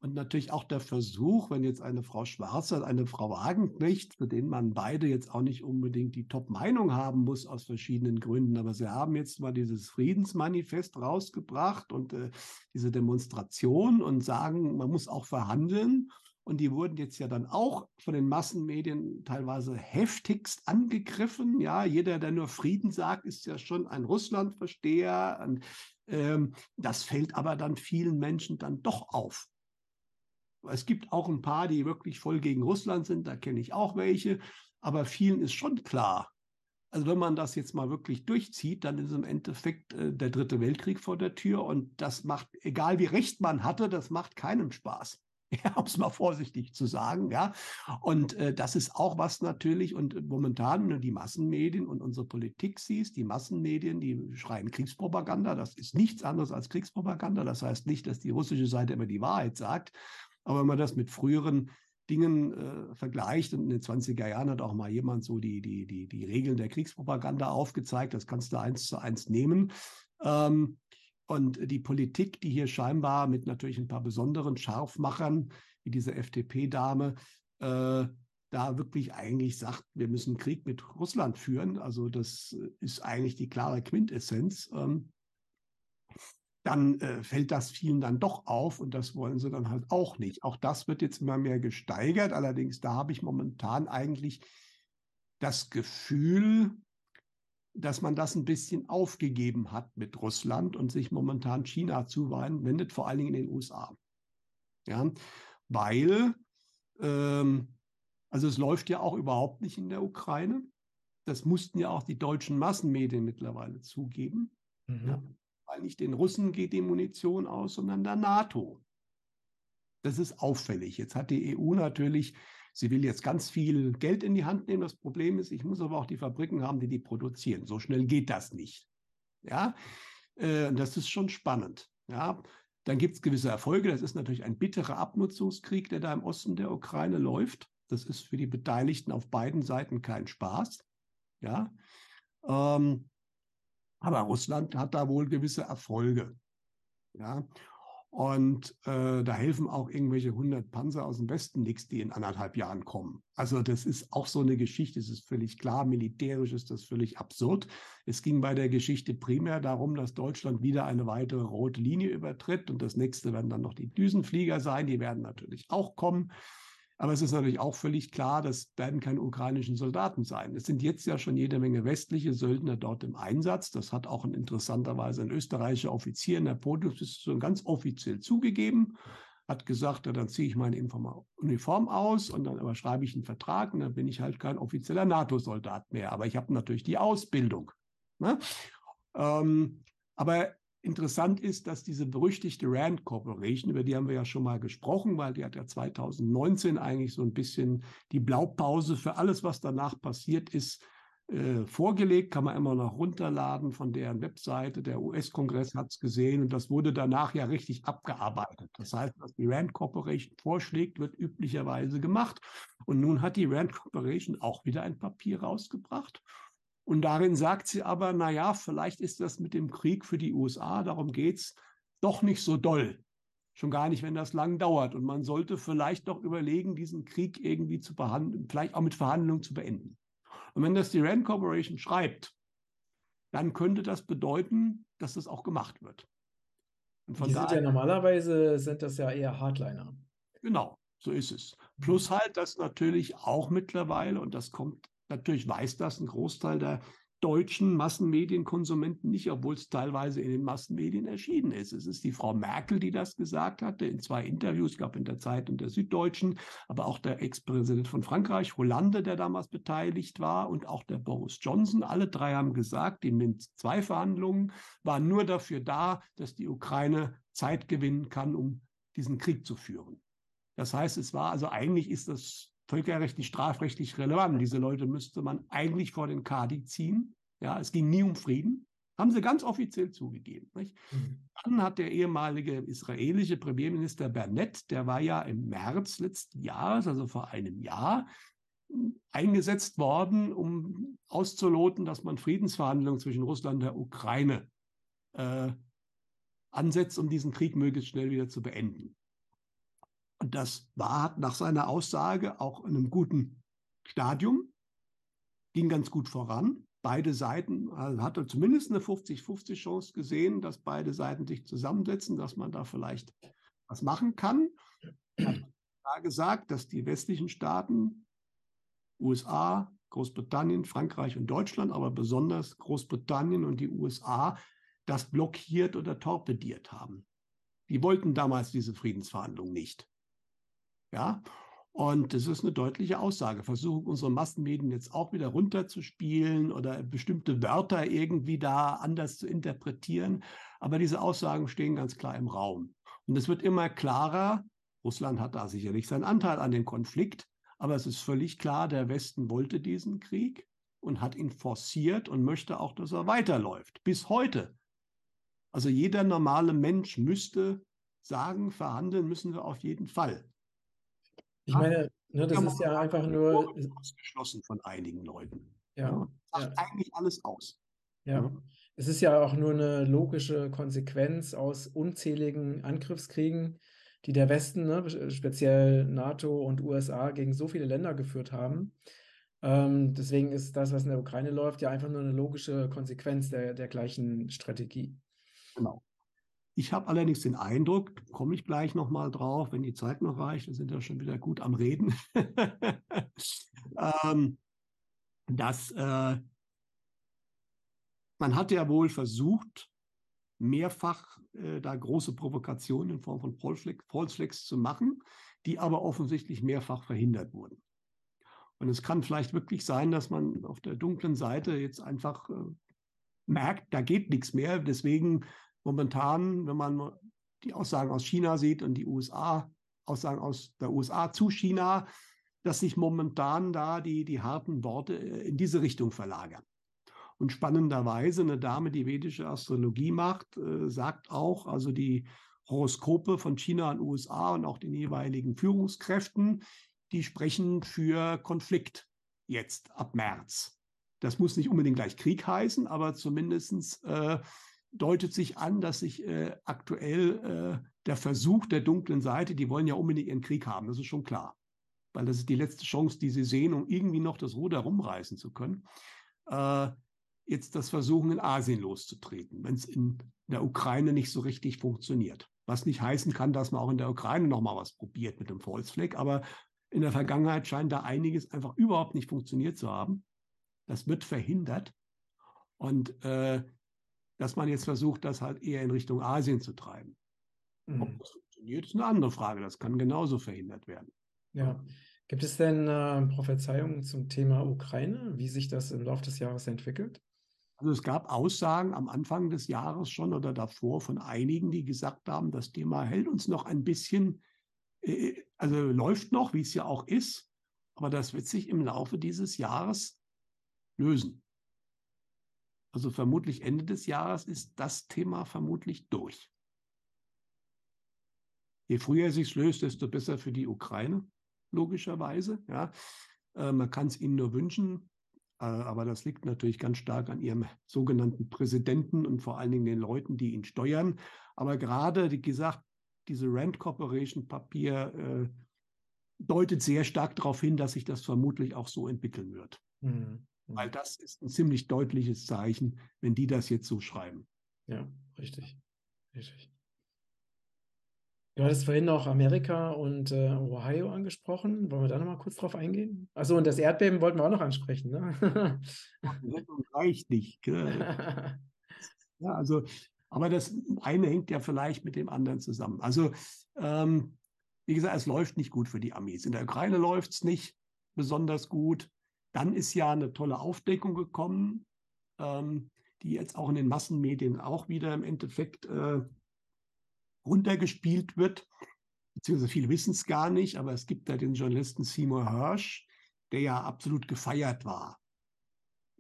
und natürlich auch der Versuch, wenn jetzt eine Frau Schwarzer und eine Frau Wagenknecht, zu denen man beide jetzt auch nicht unbedingt die Top-Meinung haben muss aus verschiedenen Gründen, aber sie haben jetzt mal dieses Friedensmanifest rausgebracht und äh, diese Demonstration und sagen, man muss auch verhandeln. Und die wurden jetzt ja dann auch von den Massenmedien teilweise heftigst angegriffen. Ja, jeder, der nur Frieden sagt, ist ja schon ein Russlandversteher. Und, ähm, das fällt aber dann vielen Menschen dann doch auf. Es gibt auch ein paar, die wirklich voll gegen Russland sind, da kenne ich auch welche, aber vielen ist schon klar, also wenn man das jetzt mal wirklich durchzieht, dann ist im Endeffekt äh, der dritte Weltkrieg vor der Tür und das macht, egal wie recht man hatte, das macht keinem Spaß. (laughs) Um es mal vorsichtig zu sagen, ja. Und äh, das ist auch was natürlich, und momentan, wenn du die Massenmedien und unsere Politik siehst, die Massenmedien, die schreien Kriegspropaganda, das ist nichts anderes als Kriegspropaganda. Das heißt nicht, dass die russische Seite immer die Wahrheit sagt, aber wenn man das mit früheren Dingen äh, vergleicht, und in den 20er Jahren hat auch mal jemand so die, die, die, die Regeln der Kriegspropaganda aufgezeigt, das kannst du eins zu eins nehmen. Ähm, und die Politik, die hier scheinbar mit natürlich ein paar besonderen Scharfmachern, wie diese FDP-Dame, äh, da wirklich eigentlich sagt, wir müssen Krieg mit Russland führen. Also das ist eigentlich die klare Quintessenz. Ähm, dann äh, fällt das vielen dann doch auf und das wollen sie dann halt auch nicht. Auch das wird jetzt immer mehr gesteigert. Allerdings, da habe ich momentan eigentlich das Gefühl, dass man das ein bisschen aufgegeben hat mit Russland und sich momentan China zuwendet, vor allen Dingen in den USA. Ja, weil, ähm, also es läuft ja auch überhaupt nicht in der Ukraine. Das mussten ja auch die deutschen Massenmedien mittlerweile zugeben. Mhm. Ja weil nicht den Russen geht die Munition aus, sondern der NATO. Das ist auffällig. Jetzt hat die EU natürlich, sie will jetzt ganz viel Geld in die Hand nehmen. Das Problem ist, ich muss aber auch die Fabriken haben, die die produzieren. So schnell geht das nicht. Ja, äh, das ist schon spannend. Ja, dann gibt es gewisse Erfolge. Das ist natürlich ein bitterer Abnutzungskrieg, der da im Osten der Ukraine läuft. Das ist für die Beteiligten auf beiden Seiten kein Spaß. Ja. Ähm, aber Russland hat da wohl gewisse Erfolge. Ja. Und äh, da helfen auch irgendwelche 100 Panzer aus dem Westen nichts, die in anderthalb Jahren kommen. Also das ist auch so eine Geschichte. Es ist völlig klar, militärisch ist das völlig absurd. Es ging bei der Geschichte primär darum, dass Deutschland wieder eine weitere rote Linie übertritt. Und das nächste werden dann noch die Düsenflieger sein. Die werden natürlich auch kommen. Aber es ist natürlich auch völlig klar, das werden keine ukrainischen Soldaten sein. Es sind jetzt ja schon jede Menge westliche Söldner dort im Einsatz. Das hat auch ein interessanterweise ein österreichischer Offizier in der Production ganz offiziell zugegeben. Hat gesagt, ja, dann ziehe ich meine Uniform aus und dann aber schreibe ich einen Vertrag und dann bin ich halt kein offizieller NATO-Soldat mehr. Aber ich habe natürlich die Ausbildung. Ne? Ähm, aber Interessant ist, dass diese berüchtigte Rand Corporation, über die haben wir ja schon mal gesprochen, weil die hat ja 2019 eigentlich so ein bisschen die Blaupause für alles, was danach passiert ist, äh, vorgelegt, kann man immer noch runterladen von deren Webseite. Der US-Kongress hat es gesehen und das wurde danach ja richtig abgearbeitet. Das heißt, was die Rand Corporation vorschlägt, wird üblicherweise gemacht. Und nun hat die Rand Corporation auch wieder ein Papier rausgebracht und darin sagt sie aber, na ja, vielleicht ist das mit dem Krieg für die USA, darum geht es, doch nicht so doll. Schon gar nicht, wenn das lang dauert. Und man sollte vielleicht doch überlegen, diesen Krieg irgendwie zu behandeln, vielleicht auch mit Verhandlungen zu beenden. Und wenn das die Rand Corporation schreibt, dann könnte das bedeuten, dass das auch gemacht wird. Und von die sind ja normalerweise sind das ja eher Hardliner. Genau, so ist es. Plus halt, dass natürlich auch mittlerweile, und das kommt Natürlich weiß das ein Großteil der deutschen Massenmedienkonsumenten nicht, obwohl es teilweise in den Massenmedien erschienen ist. Es ist die Frau Merkel, die das gesagt hatte in zwei Interviews, glaube in der Zeit und der Süddeutschen, aber auch der Ex-Präsident von Frankreich, Hollande, der damals beteiligt war und auch der Boris Johnson. Alle drei haben gesagt, die Minsk-II-Verhandlungen waren nur dafür da, dass die Ukraine Zeit gewinnen kann, um diesen Krieg zu führen. Das heißt, es war also eigentlich ist das völkerrechtlich, strafrechtlich relevant. Diese Leute müsste man eigentlich vor den Kadi ziehen. Ja, es ging nie um Frieden. Haben sie ganz offiziell zugegeben. Mhm. Dann hat der ehemalige israelische Premierminister Bernett, der war ja im März letzten Jahres, also vor einem Jahr, eingesetzt worden, um auszuloten, dass man Friedensverhandlungen zwischen Russland und der Ukraine äh, ansetzt, um diesen Krieg möglichst schnell wieder zu beenden. Und das war nach seiner Aussage auch in einem guten Stadium, ging ganz gut voran. Beide Seiten also hatte zumindest eine 50-50 Chance gesehen, dass beide Seiten sich zusammensetzen, dass man da vielleicht was machen kann. Hat da gesagt, dass die westlichen Staaten, USA, Großbritannien, Frankreich und Deutschland, aber besonders Großbritannien und die USA, das blockiert oder torpediert haben. Die wollten damals diese Friedensverhandlungen nicht. Ja, und das ist eine deutliche Aussage. Versuchen unsere Massenmedien jetzt auch wieder runterzuspielen oder bestimmte Wörter irgendwie da anders zu interpretieren. Aber diese Aussagen stehen ganz klar im Raum. Und es wird immer klarer, Russland hat da sicherlich seinen Anteil an dem Konflikt, aber es ist völlig klar, der Westen wollte diesen Krieg und hat ihn forciert und möchte auch, dass er weiterläuft. Bis heute. Also jeder normale Mensch müsste sagen, verhandeln müssen wir auf jeden Fall. Ich meine, ne, das ist ja einfach nur. Ausgeschlossen von einigen Leuten. Ja. ja. Sagt ja. eigentlich alles aus. Ja. ja. Es ist ja auch nur eine logische Konsequenz aus unzähligen Angriffskriegen, die der Westen, ne, speziell NATO und USA, gegen so viele Länder geführt haben. Ähm, deswegen ist das, was in der Ukraine läuft, ja einfach nur eine logische Konsequenz der, der gleichen Strategie. Genau. Ich habe allerdings den Eindruck, komme ich gleich nochmal drauf, wenn die Zeit noch reicht, wir sind ja schon wieder gut am Reden, (laughs) ähm, dass äh, man hat ja wohl versucht, mehrfach äh, da große Provokationen in Form von Flags zu machen, die aber offensichtlich mehrfach verhindert wurden. Und es kann vielleicht wirklich sein, dass man auf der dunklen Seite jetzt einfach äh, merkt, da geht nichts mehr. Deswegen momentan, wenn man die Aussagen aus China sieht und die USA, Aussagen aus der USA zu China, dass sich momentan da die, die harten Worte äh, in diese Richtung verlagern. Und spannenderweise, eine Dame, die vedische Astrologie macht, äh, sagt auch, also die Horoskope von China und USA und auch den jeweiligen Führungskräften, die sprechen für Konflikt jetzt ab März. Das muss nicht unbedingt gleich Krieg heißen, aber zumindest äh, deutet sich an, dass sich äh, aktuell äh, der Versuch der dunklen Seite, die wollen ja unbedingt ihren Krieg haben, das ist schon klar. Weil das ist die letzte Chance, die sie sehen, um irgendwie noch das Ruder rumreißen zu können. Äh, jetzt das Versuchen, in Asien loszutreten, wenn es in der Ukraine nicht so richtig funktioniert. Was nicht heißen kann, dass man auch in der Ukraine nochmal was probiert mit dem Flag, aber in der Vergangenheit scheint da einiges einfach überhaupt nicht funktioniert zu haben. Das wird verhindert. Und äh, dass man jetzt versucht, das halt eher in Richtung Asien zu treiben. Mhm. Ob das funktioniert, ist eine andere Frage. Das kann genauso verhindert werden. Ja. Gibt es denn äh, Prophezeiungen zum Thema Ukraine, wie sich das im Laufe des Jahres entwickelt? Also es gab Aussagen am Anfang des Jahres schon oder davor von einigen, die gesagt haben, das Thema hält uns noch ein bisschen, äh, also läuft noch, wie es ja auch ist, aber das wird sich im Laufe dieses Jahres lösen. Also vermutlich Ende des Jahres ist das Thema vermutlich durch. Je früher es sich löst, desto besser für die Ukraine, logischerweise. Ja. Äh, man kann es ihnen nur wünschen, äh, aber das liegt natürlich ganz stark an ihrem sogenannten Präsidenten und vor allen Dingen den Leuten, die ihn steuern. Aber gerade, wie gesagt, diese Rand Corporation Papier äh, deutet sehr stark darauf hin, dass sich das vermutlich auch so entwickeln wird. Mhm. Weil das ist ein ziemlich deutliches Zeichen, wenn die das jetzt so schreiben. Ja, richtig. Richtig. Du hattest vorhin noch Amerika und äh, Ohio angesprochen. Wollen wir da nochmal kurz drauf eingehen? Also und das Erdbeben wollten wir auch noch ansprechen, ne? reicht nicht. (laughs) ja, also, aber das eine hängt ja vielleicht mit dem anderen zusammen. Also, ähm, wie gesagt, es läuft nicht gut für die Amis. In der Ukraine läuft es nicht besonders gut. Dann ist ja eine tolle Aufdeckung gekommen, ähm, die jetzt auch in den Massenmedien auch wieder im Endeffekt äh, runtergespielt wird. Beziehungsweise viele wissen es gar nicht, aber es gibt da den Journalisten Seymour Hirsch, der ja absolut gefeiert war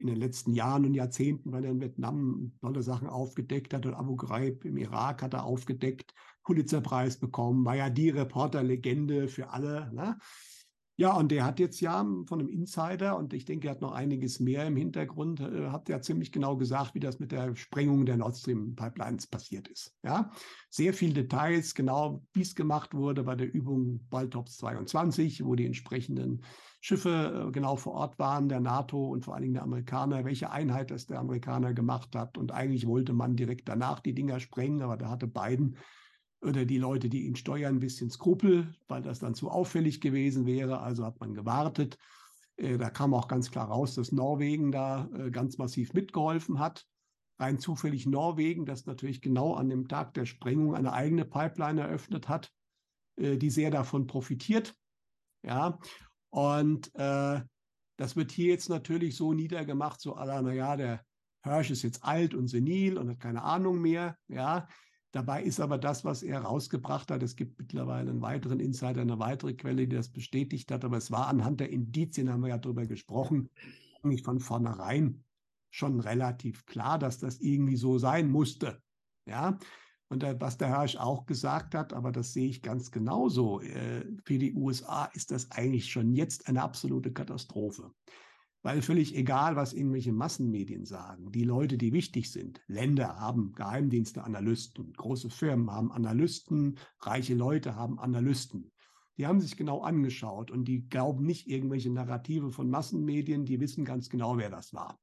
in den letzten Jahren und Jahrzehnten, weil er in Vietnam tolle Sachen aufgedeckt hat und Abu Ghraib im Irak hat er aufgedeckt, Pulitzerpreis bekommen, war ja die Reporterlegende für alle. Ne? Ja, und der hat jetzt ja von einem Insider, und ich denke, er hat noch einiges mehr im Hintergrund, äh, hat ja ziemlich genau gesagt, wie das mit der Sprengung der Nord Stream Pipelines passiert ist. Ja, sehr viele Details, genau wie es gemacht wurde bei der Übung Baltops 22, wo die entsprechenden Schiffe äh, genau vor Ort waren, der NATO und vor allen Dingen der Amerikaner, welche Einheit das der Amerikaner gemacht hat. Und eigentlich wollte man direkt danach die Dinger sprengen, aber da hatte Biden oder die Leute, die ihn steuern, ein bisschen Skrupel, weil das dann zu auffällig gewesen wäre. Also hat man gewartet. Äh, da kam auch ganz klar raus, dass Norwegen da äh, ganz massiv mitgeholfen hat. Rein zufällig Norwegen, das natürlich genau an dem Tag der Sprengung eine eigene Pipeline eröffnet hat, äh, die sehr davon profitiert. Ja, und äh, das wird hier jetzt natürlich so niedergemacht, so aller, naja, der Hirsch ist jetzt alt und senil und hat keine Ahnung mehr. Ja, Dabei ist aber das, was er rausgebracht hat, es gibt mittlerweile einen weiteren Insider, eine weitere Quelle, die das bestätigt hat, aber es war anhand der Indizien, haben wir ja darüber gesprochen, eigentlich von vornherein schon relativ klar, dass das irgendwie so sein musste. Ja, und was der Hirsch auch gesagt hat, aber das sehe ich ganz genauso, äh, für die USA ist das eigentlich schon jetzt eine absolute Katastrophe. Weil völlig egal, was irgendwelche Massenmedien sagen, die Leute, die wichtig sind, Länder haben Geheimdienste, Analysten, große Firmen haben Analysten, reiche Leute haben Analysten. Die haben sich genau angeschaut und die glauben nicht irgendwelche Narrative von Massenmedien, die wissen ganz genau, wer das war.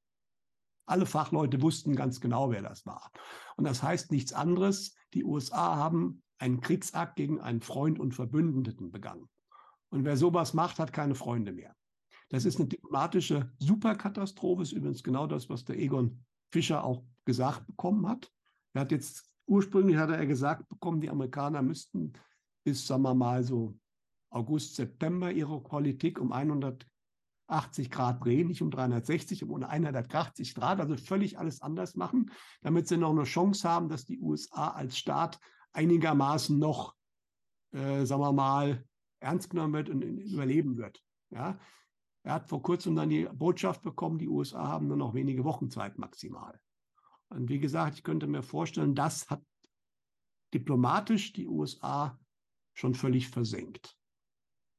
Alle Fachleute wussten ganz genau, wer das war. Und das heißt nichts anderes. Die USA haben einen Kriegsakt gegen einen Freund und Verbündeten begangen. Und wer sowas macht, hat keine Freunde mehr. Das ist eine diplomatische Superkatastrophe, ist übrigens genau das, was der Egon Fischer auch gesagt bekommen hat. Er hat jetzt, ursprünglich hatte er gesagt bekommen, die Amerikaner müssten bis, sagen wir mal, so August, September ihre Politik um 180 Grad drehen, nicht um 360, um 180 Grad, also völlig alles anders machen, damit sie noch eine Chance haben, dass die USA als Staat einigermaßen noch, äh, sagen wir mal, ernst genommen wird und überleben wird. Ja, er hat vor kurzem dann die Botschaft bekommen, die USA haben nur noch wenige Wochen Zeit maximal. Und wie gesagt, ich könnte mir vorstellen, das hat diplomatisch die USA schon völlig versenkt.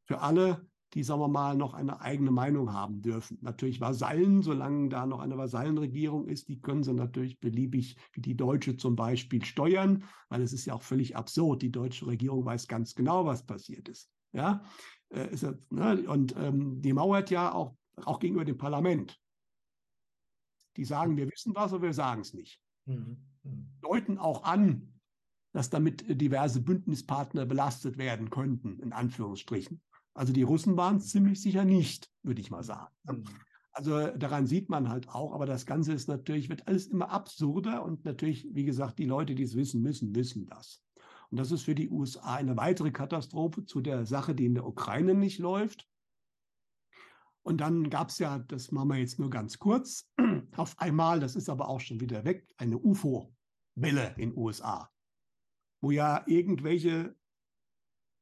Für alle die, sagen wir mal, noch eine eigene Meinung haben dürfen. Natürlich Vasallen, solange da noch eine Vasallenregierung ist, die können sie natürlich beliebig, wie die deutsche zum Beispiel, steuern, weil es ist ja auch völlig absurd. Die deutsche Regierung weiß ganz genau, was passiert ist. Ja, äh, ist, ne? und ähm, die mauert ja auch, auch gegenüber dem Parlament. Die sagen, wir wissen was, aber wir sagen es nicht. Mhm. mhm. Deuten auch an, dass damit diverse Bündnispartner belastet werden könnten, in Anführungsstrichen. Also die Russen waren es ziemlich sicher nicht, würde ich mal sagen. Mhm. Also daran sieht man halt auch, aber das Ganze ist natürlich, wird alles immer absurder und natürlich, wie gesagt, die Leute, die es wissen müssen, wissen das. Und das ist für die USA eine weitere Katastrophe zu der Sache, die in der Ukraine nicht läuft. Und dann gab es ja, das machen wir jetzt nur ganz kurz, (clears throat) auf einmal, das ist aber auch schon wieder weg, eine UFO-Welle in den USA, wo ja irgendwelche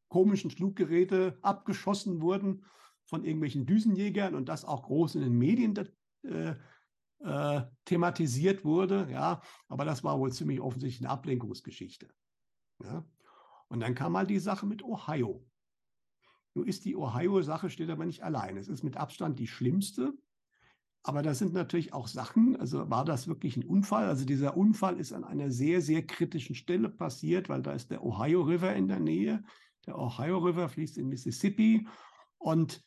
komischen Fluggeräte abgeschossen wurden von irgendwelchen Düsenjägern und das auch groß in den Medien äh, äh, thematisiert wurde. Ja, aber das war wohl ziemlich offensichtlich eine Ablenkungsgeschichte. Ja. Und dann kam mal die Sache mit Ohio. Nun ist die Ohio-Sache, steht aber nicht allein. Es ist mit Abstand die schlimmste. Aber da sind natürlich auch Sachen, also war das wirklich ein Unfall? Also dieser Unfall ist an einer sehr, sehr kritischen Stelle passiert, weil da ist der Ohio River in der Nähe. Der Ohio River fließt in Mississippi und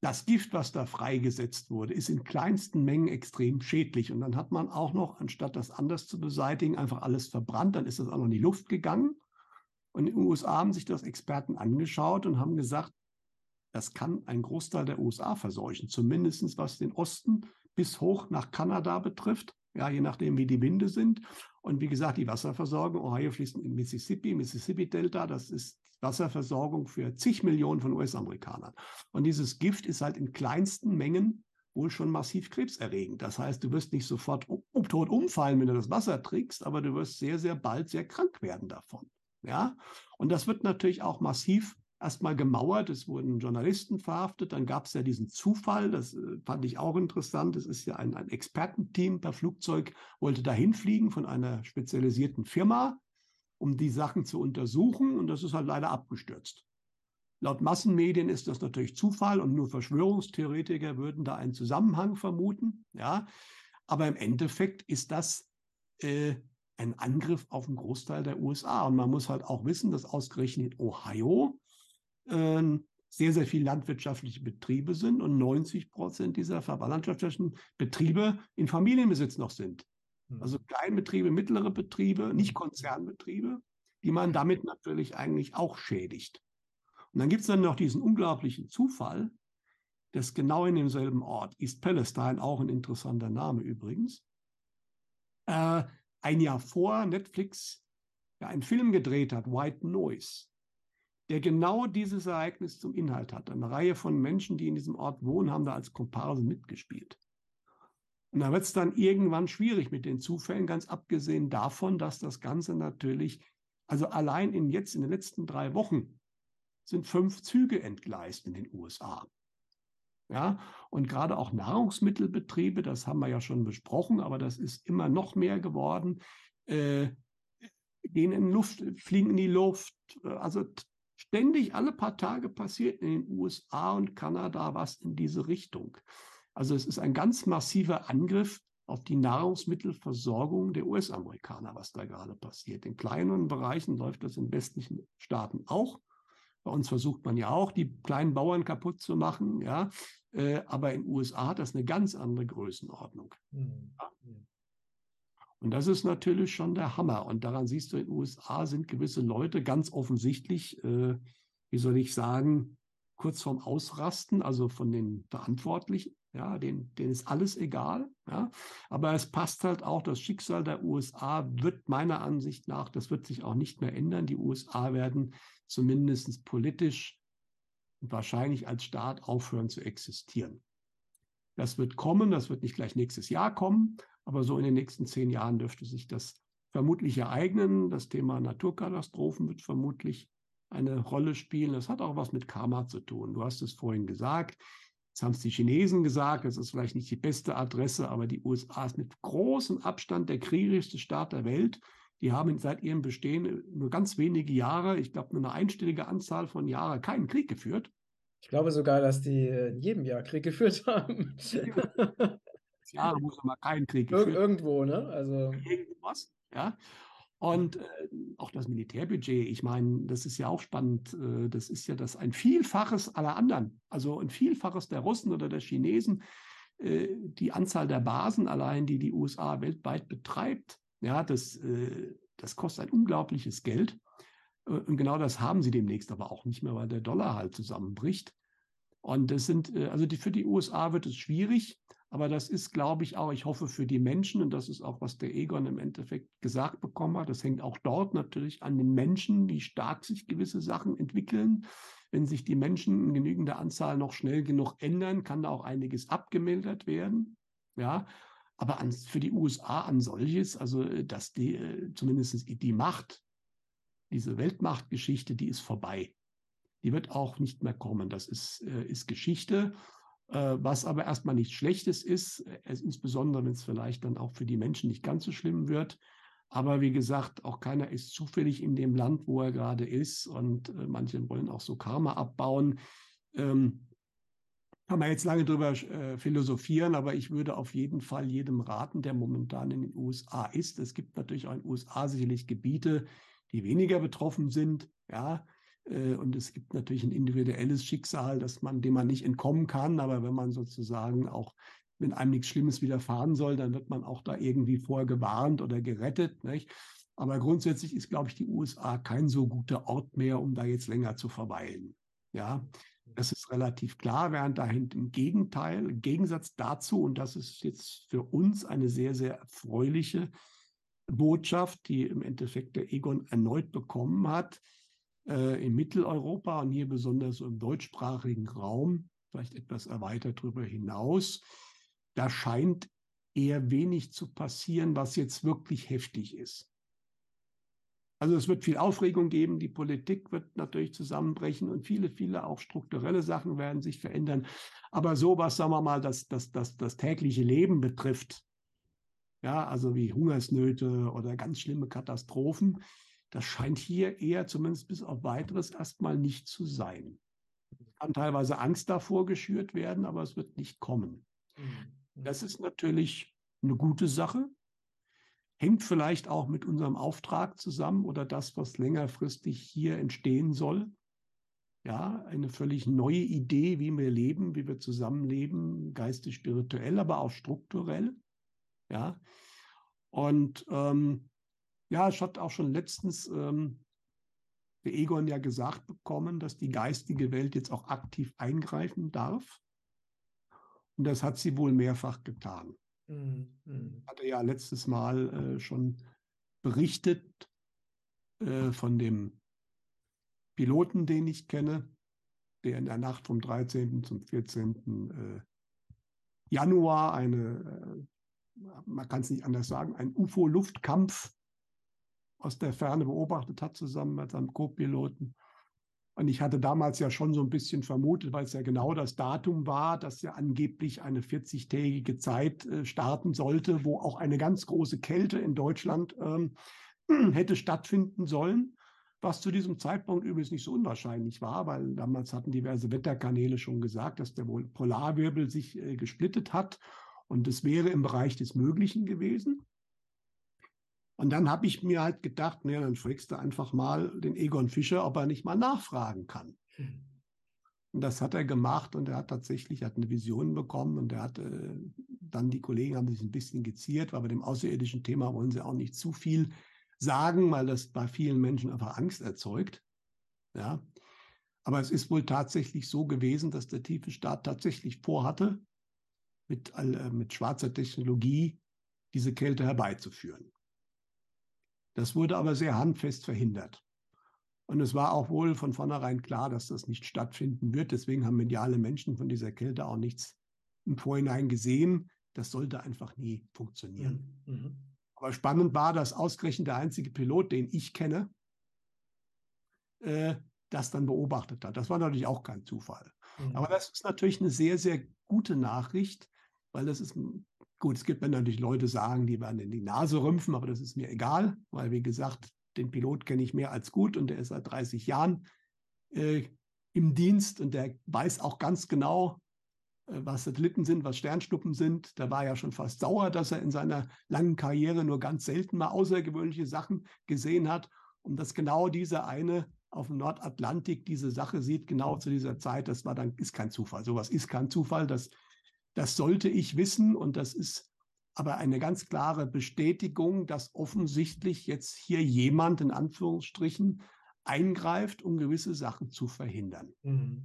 das Gift, was da freigesetzt wurde, ist in kleinsten Mengen extrem schädlich. Und dann hat man auch noch, anstatt das anders zu beseitigen, einfach alles verbrannt. Dann ist das auch noch in die Luft gegangen. Und in den USA haben sich das Experten angeschaut und haben gesagt, das kann ein Großteil der USA verseuchen, zumindest was den Osten bis hoch nach Kanada betrifft, ja, je nachdem, wie die Winde sind. Und wie gesagt, die Wasserversorgung, Ohio fließt in Mississippi, Mississippi Delta, das ist Wasserversorgung für zig Millionen von US-Amerikanern. Und dieses Gift ist halt in kleinsten Mengen wohl schon massiv krebserregend. Das heißt, du wirst nicht sofort um, tot umfallen, wenn du das Wasser trinkst, aber du wirst sehr, sehr bald sehr krank werden davon. Ja, und das wird natürlich auch massiv erstmal gemauert. Es wurden Journalisten verhaftet. Dann gab es ja diesen Zufall, das äh, fand ich auch interessant. Es ist ja ein, ein Expertenteam per Flugzeug, wollte dahin fliegen von einer spezialisierten Firma um die Sachen zu untersuchen. Und das ist halt leider abgestürzt. Laut Massenmedien ist das natürlich Zufall und nur Verschwörungstheoretiker würden da einen Zusammenhang vermuten. Ja, aber im Endeffekt ist das äh, ein Angriff auf einen Großteil der USA. Und man muss halt auch wissen, dass ausgerechnet in Ohio äh, sehr, sehr viele landwirtschaftliche Betriebe sind und 90 Prozent dieser landwirtschaftlichen Betriebe in Familienbesitz noch sind. Also hm. Kleinbetriebe, mittlere Betriebe, nicht. Konzernbetriebe, die man damit natürlich eigentlich auch schädigt. Und dann gibt es dann noch diesen unglaublichen Zufall, dass genau in demselben Ort, East Palestine, auch ein interessanter Name übrigens, äh, ein Jahr vor Netflix ja, einen Film gedreht hat, White Noise, der genau dieses Ereignis zum Inhalt hat. Eine Reihe von Menschen, die in diesem Ort wohnen, haben da als Komparsen mitgespielt. Und da wird es dann irgendwann schwierig mit den Zufällen, ganz abgesehen davon, dass das Ganze natürlich, also allein in jetzt in den letzten drei Wochen sind fünf Züge entgleist in den USA. Ja, und gerade auch Nahrungsmittelbetriebe, das haben wir ja schon besprochen, aber das ist immer noch mehr geworden, äh, gehen in Luft, fliegen in die Luft. Also ständig alle paar Tage passiert in den USA und Kanada was in diese Richtung. Also es ist ein ganz massiver Angriff auf die Nahrungsmittelversorgung der US-Amerikaner, was da gerade passiert. In kleineren Bereichen läuft das in westlichen Staaten auch. Bei uns versucht man ja auch, die kleinen Bauern kaputt zu machen, ja. Äh, aber in den USA hat das eine ganz andere Größenordnung. Mhm. Ja. Und das ist natürlich schon der Hammer. Und daran siehst du, in den USA sind gewisse Leute ganz offensichtlich, äh, wie soll ich sagen, kurz vorm Ausrasten, also von den Verantwortlichen. Ja, denen, denen ist alles egal. Ja, aber es passt halt auch, das Schicksal der USA wird meiner Ansicht nach, das wird sich auch nicht mehr ändern. Die USA werden zumindest politisch und wahrscheinlich als Staat aufhören zu existieren. Das wird kommen, das wird nicht gleich nächstes Jahr kommen, aber so in den nächsten zehn Jahren dürfte sich das vermutlich ereignen. Das Thema Naturkatastrophen wird vermutlich eine Rolle spielen. Das hat auch was mit Karma zu tun. Du hast es vorhin gesagt. Jetzt haben es die Chinesen gesagt, das ist vielleicht nicht die beste Adresse, aber die USA ist mit großem Abstand der kriegerischste Staat der Welt. Die haben seit ihrem Bestehen nur ganz wenige Jahre, ich glaube nur eine einstellige Anzahl von Jahren, keinen Krieg geführt. Ich glaube sogar, dass die in jedem Jahr Krieg geführt haben. Jahre (laughs) muss man keinen Krieg geführt. Ir irgendwo, ne? Also irgendwas, ja. Und äh, auch das Militärbudget, ich meine, das ist ja auch spannend. Äh, das ist ja das ein Vielfaches aller anderen, also ein Vielfaches der Russen oder der Chinesen. Äh, die Anzahl der Basen allein, die die USA weltweit betreibt, ja, das, äh, das kostet ein unglaubliches Geld. Äh, und genau das haben sie demnächst aber auch nicht mehr, weil der Dollar halt zusammenbricht. Und das sind, äh, also die, für die USA wird es schwierig. Aber das ist, glaube ich, auch, ich hoffe für die Menschen, und das ist auch, was der Egon im Endeffekt gesagt bekommen hat, das hängt auch dort natürlich an den Menschen, wie stark sich gewisse Sachen entwickeln. Wenn sich die Menschen in genügender Anzahl noch schnell genug ändern, kann da auch einiges abgemildert werden. Ja, aber an, für die USA an solches, also dass die, äh, zumindest die Macht, diese Weltmachtgeschichte, die ist vorbei. Die wird auch nicht mehr kommen. Das ist, äh, ist Geschichte. Äh, was aber erstmal nichts Schlechtes ist, äh, insbesondere wenn es vielleicht dann auch für die Menschen nicht ganz so schlimm wird. Aber wie gesagt, auch keiner ist zufällig in dem Land, wo er gerade ist. Und äh, manche wollen auch so Karma abbauen. Ähm, kann man jetzt lange drüber äh, philosophieren, aber ich würde auf jeden Fall jedem raten, der momentan in den USA ist. Es gibt natürlich auch in den USA sicherlich Gebiete, die weniger betroffen sind. Ja, und es gibt natürlich ein individuelles Schicksal, dass man, dem man nicht entkommen kann. Aber wenn man sozusagen auch, wenn einem nichts Schlimmes widerfahren soll, dann wird man auch da irgendwie vorher gewarnt oder gerettet. Nicht? Aber grundsätzlich ist, glaube ich, die USA kein so guter Ort mehr, um da jetzt länger zu verweilen. Ja, das ist relativ klar, während dahin im Gegenteil, im Gegensatz dazu, und das ist jetzt für uns eine sehr, sehr erfreuliche Botschaft, die im Endeffekt der Egon erneut bekommen hat, äh, in Mitteleuropa und hier besonders im deutschsprachigen Raum, vielleicht etwas erweitert darüber hinaus, da scheint eher wenig zu passieren, was jetzt wirklich heftig ist. Also es wird viel Aufregung geben, die Politik wird natürlich zusammenbrechen und viele, viele auch strukturelle Sachen werden sich verändern. Aber so was, sagen wir mal, das, das, das, das tägliche Leben betrifft, ja, also wie Hungersnöte oder ganz schlimme Katastrophen, das scheint hier eher, zumindest bis auf weiteres, erstmal nicht zu sein. Kann teilweise Angst davor geschürt werden, aber es wird nicht kommen. Mhm. Das ist natürlich eine gute Sache. Hängt vielleicht auch mit unserem Auftrag zusammen oder das, was längerfristig hier entstehen soll. Ja, eine völlig neue Idee, wie wir leben, wie wir zusammenleben, geistig, spirituell, aber auch strukturell. Ja, und ähm, ja, ich hatte auch schon letztens ähm, der Egon ja gesagt bekommen, dass die geistige Welt jetzt auch aktiv eingreifen darf. Und das hat sie wohl mehrfach getan. Mhm. Hatte ja letztes Mal äh, schon berichtet äh, von dem Piloten, den ich kenne, der in der Nacht vom 13. zum 14. Äh, Januar eine, äh, man kann es nicht anders sagen, ein UFO-Luftkampf aus der Ferne beobachtet hat, zusammen mit seinem Co-Piloten. Und ich hatte damals ja schon so ein bisschen vermutet, weil es ja genau das Datum war, dass ja angeblich eine 40-tägige Zeit äh, starten sollte, wo auch eine ganz große Kälte in Deutschland ähm, (clears throat) hätte stattfinden sollen, was zu diesem Zeitpunkt übrigens nicht so unwahrscheinlich war, weil damals hatten diverse Wetterkanäle schon gesagt, dass der Polarwirbel sich äh, gesplittet hat und es wäre im Bereich des Möglichen gewesen. Und dann habe ich mir halt gedacht, naja, dann fragst du einfach mal den Egon Fischer, ob er nicht mal nachfragen kann. Und das hat er gemacht und er hat tatsächlich hat eine Vision bekommen und er hat äh, dann die Kollegen haben sich ein bisschen geziert, weil bei dem außerirdischen Thema wollen sie auch nicht zu viel sagen, weil das bei vielen Menschen einfach Angst erzeugt. Ja. Aber es ist wohl tatsächlich so gewesen, dass der tiefe Staat tatsächlich vorhatte, mit, äh, mit schwarzer Technologie diese Kälte herbeizuführen. Das wurde aber sehr handfest verhindert. Und es war auch wohl von vornherein klar, dass das nicht stattfinden wird. Deswegen haben mediale Menschen von dieser Kälte auch nichts im Vorhinein gesehen. Das sollte einfach nie funktionieren. Mhm. mhm. Aber spannend war, dass ausgerechnet der einzige Pilot, den ich kenne, äh, das dann beobachtet hat. Das war natürlich auch kein Zufall. Mhm. Aber das ist natürlich eine sehr, sehr gute Nachricht, weil das ist Gut, es gibt wenn natürlich Leute sagen, die werden in die Nase rümpfen, aber das ist mir egal, weil wie gesagt, den Pilot kenne ich mehr als gut und der ist seit 30 Jahren äh, im Dienst und der weiß auch ganz genau, äh, was Satelliten sind, was Sternschnuppen sind. Da war ja schon fast sauer, dass er in seiner langen Karriere nur ganz selten mal außergewöhnliche Sachen gesehen hat. Und dass genau dieser eine auf dem Nordatlantik diese Sache sieht, genau zu dieser Zeit, das war dann, ist kein Zufall. Sowas ist kein Zufall. Das, das sollte ich wissen. Und das ist aber eine ganz klare Bestätigung, dass offensichtlich jetzt hier jemand in Anführungsstrichen eingreift, um gewisse Sachen zu verhindern. Mhm.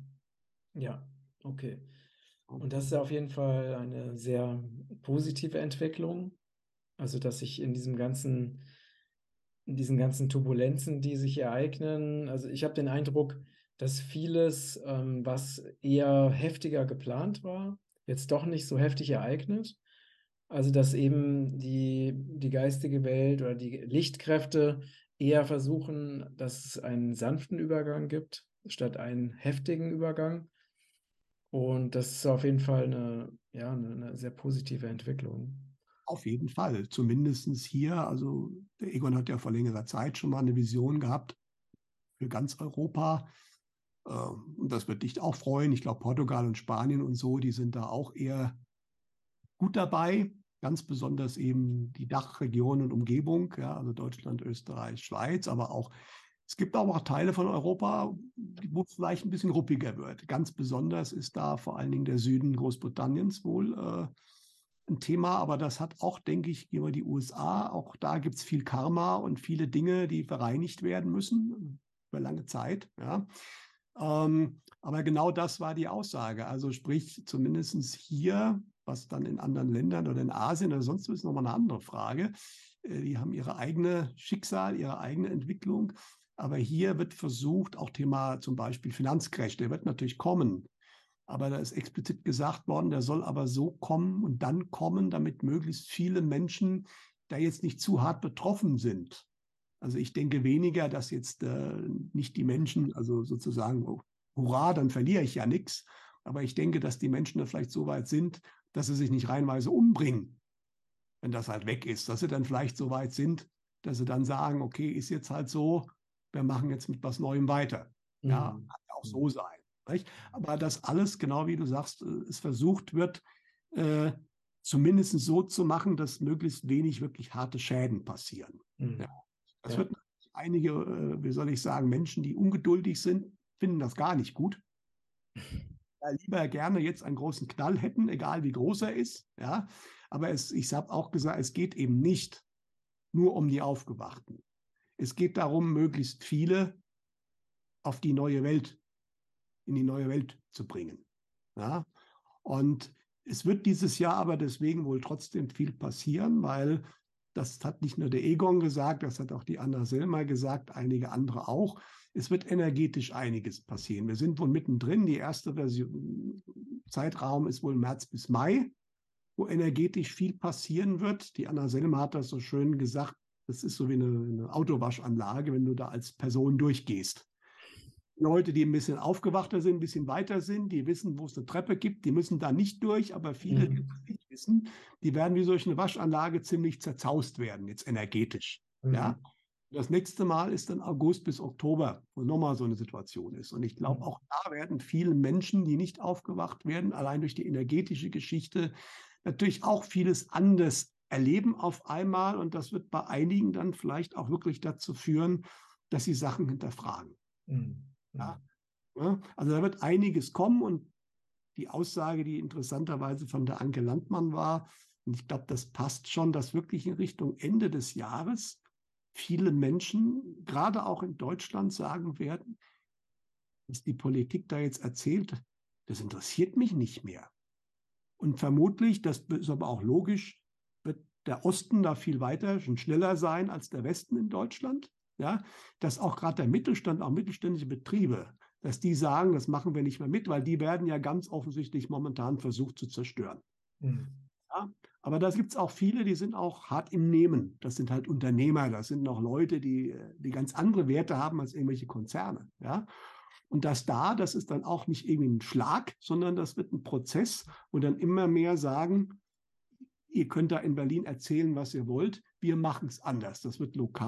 Ja, okay. Und das ist auf jeden Fall eine sehr positive Entwicklung. Also, dass sich in diesem ganzen, in diesen ganzen Turbulenzen, die sich ereignen, also ich habe den Eindruck, dass vieles, ähm, was eher heftiger geplant war, jetzt doch nicht so heftig ereignet. Also, dass eben die, die geistige Welt oder die Lichtkräfte eher versuchen, dass es einen sanften Übergang gibt, statt einen heftigen Übergang. Und das ist auf jeden Fall eine, ja, eine, eine sehr positive Entwicklung. Auf jeden Fall, zumindest hier. Also der Egon hat ja vor längerer Zeit schon mal eine Vision gehabt für ganz Europa. Ähm, und das wird dich auch freuen. Ich glaube, Portugal und Spanien und so, die sind da auch eher gut dabei. Ganz besonders eben die Dachregion und Umgebung, ja, also Deutschland, Österreich, Schweiz, aber auch es gibt aber auch Teile von Europa, wo es vielleicht ein bisschen ruppiger wird. Ganz besonders ist da vor allen Dingen der Süden Großbritanniens wohl äh, ein Thema, aber das hat auch, denke ich, über die USA, auch da gibt es viel Karma und viele Dinge, die bereinigt werden müssen über lange Zeit. Ja. Ähm, aber genau das war die Aussage. Also sprich, zumindest hier, was dann in anderen Ländern oder in Asien oder sonst ist nochmal eine andere Frage. Äh, die haben ihre eigene Schicksal, ihre eigene Entwicklung. Aber hier wird versucht, auch Thema zum Beispiel Finanzcrash, der wird natürlich kommen. Aber da ist explizit gesagt worden, der soll aber so kommen und dann kommen, damit möglichst viele Menschen da jetzt nicht zu hart betroffen sind. Also ich denke weniger, dass jetzt äh, nicht die Menschen, also sozusagen, oh, hurra, dann verliere ich ja nichts. Aber ich denke, dass die Menschen da vielleicht so weit sind, dass sie sich nicht reinweise umbringen, wenn das halt weg ist. Dass sie dann vielleicht so weit sind, dass sie dann sagen, okay, ist jetzt halt so, wir machen jetzt mit was Neuem weiter. Mhm. Ja, kann ja auch so sein. Nicht? Aber das alles, genau wie du sagst, äh, es versucht wird, äh, zumindest so zu machen, dass möglichst wenig wirklich harte Schäden passieren. Mhm. Ja. Das ja. wird einige, äh, wie soll ich sagen, Menschen, die ungeduldig sind, finden das gar nicht gut. (laughs) Ja, lieber gerne jetzt einen großen Knall hätten, egal wie groß er ist. Ja, aber es, ich habe auch gesagt, es geht eben nicht nur um die Aufgewachten. Es geht darum, möglichst viele auf die neue Welt, in die neue Welt zu bringen. Ja? Und es wird dieses Jahr aber deswegen wohl trotzdem viel passieren, weil das hat nicht nur der Egon gesagt, das hat auch die Anna Selmer gesagt, einige andere auch. Es wird energetisch einiges passieren. Wir sind wohl mittendrin. Die erste Version, Zeitraum ist wohl März bis Mai, wo energetisch viel passieren wird. Die Anna Selmer hat das so schön gesagt. Das ist so wie eine, eine Autowaschanlage, wenn du da als Person durchgehst. Leute, die ein bisschen aufgewachter sind, ein bisschen weiter sind, die wissen, wo es eine Treppe gibt, die müssen da nicht durch, aber viele, mhm. Wissen, die werden wie solch eine Waschanlage ziemlich zerzaust werden, jetzt energetisch. Mhm. Ja. Das nächste Mal ist dann August bis Oktober, wo nochmal so eine Situation ist. Und ich glaube, mhm. auch da werden viele Menschen, die nicht aufgewacht werden, allein durch die energetische Geschichte, natürlich auch vieles anders erleben auf einmal und das wird bei einigen dann vielleicht auch wirklich dazu führen, dass sie Sachen hinterfragen. Mhm. Ja? ja? Also da wird einiges kommen und die Aussage, die interessanterweise von der Anke Landmann war, und ich glaube, das passt schon, dass wirklich in Richtung Ende des Jahres viele Menschen, gerade auch in Deutschland, sagen werden, dass die Politik da jetzt erzählt, das interessiert mich nicht mehr. Und vermutlich, das ist aber auch logisch, der Osten da viel weiter und schneller sein als der Westen in Deutschland. Ja, dass auch gerade der Mittelstand, auch mittelständische Betriebe, dass die sagen, das machen wir nicht mehr mit, weil die werden ja ganz offensichtlich momentan versucht zu zerstören. Mhm. Ja, aber da gibt es auch viele, die sind auch hart im Nehmen. Das sind halt Unternehmer, das sind noch Leute, die, die ganz andere Werte haben als irgendwelche Konzerne. Ja? Und das da, das ist dann auch nicht irgendwie ein Schlag, sondern das wird ein Prozess, wo dann immer mehr sagen, ihr könnt da in Berlin erzählen, was ihr wollt. Wir machen es anders. Das wird lokal.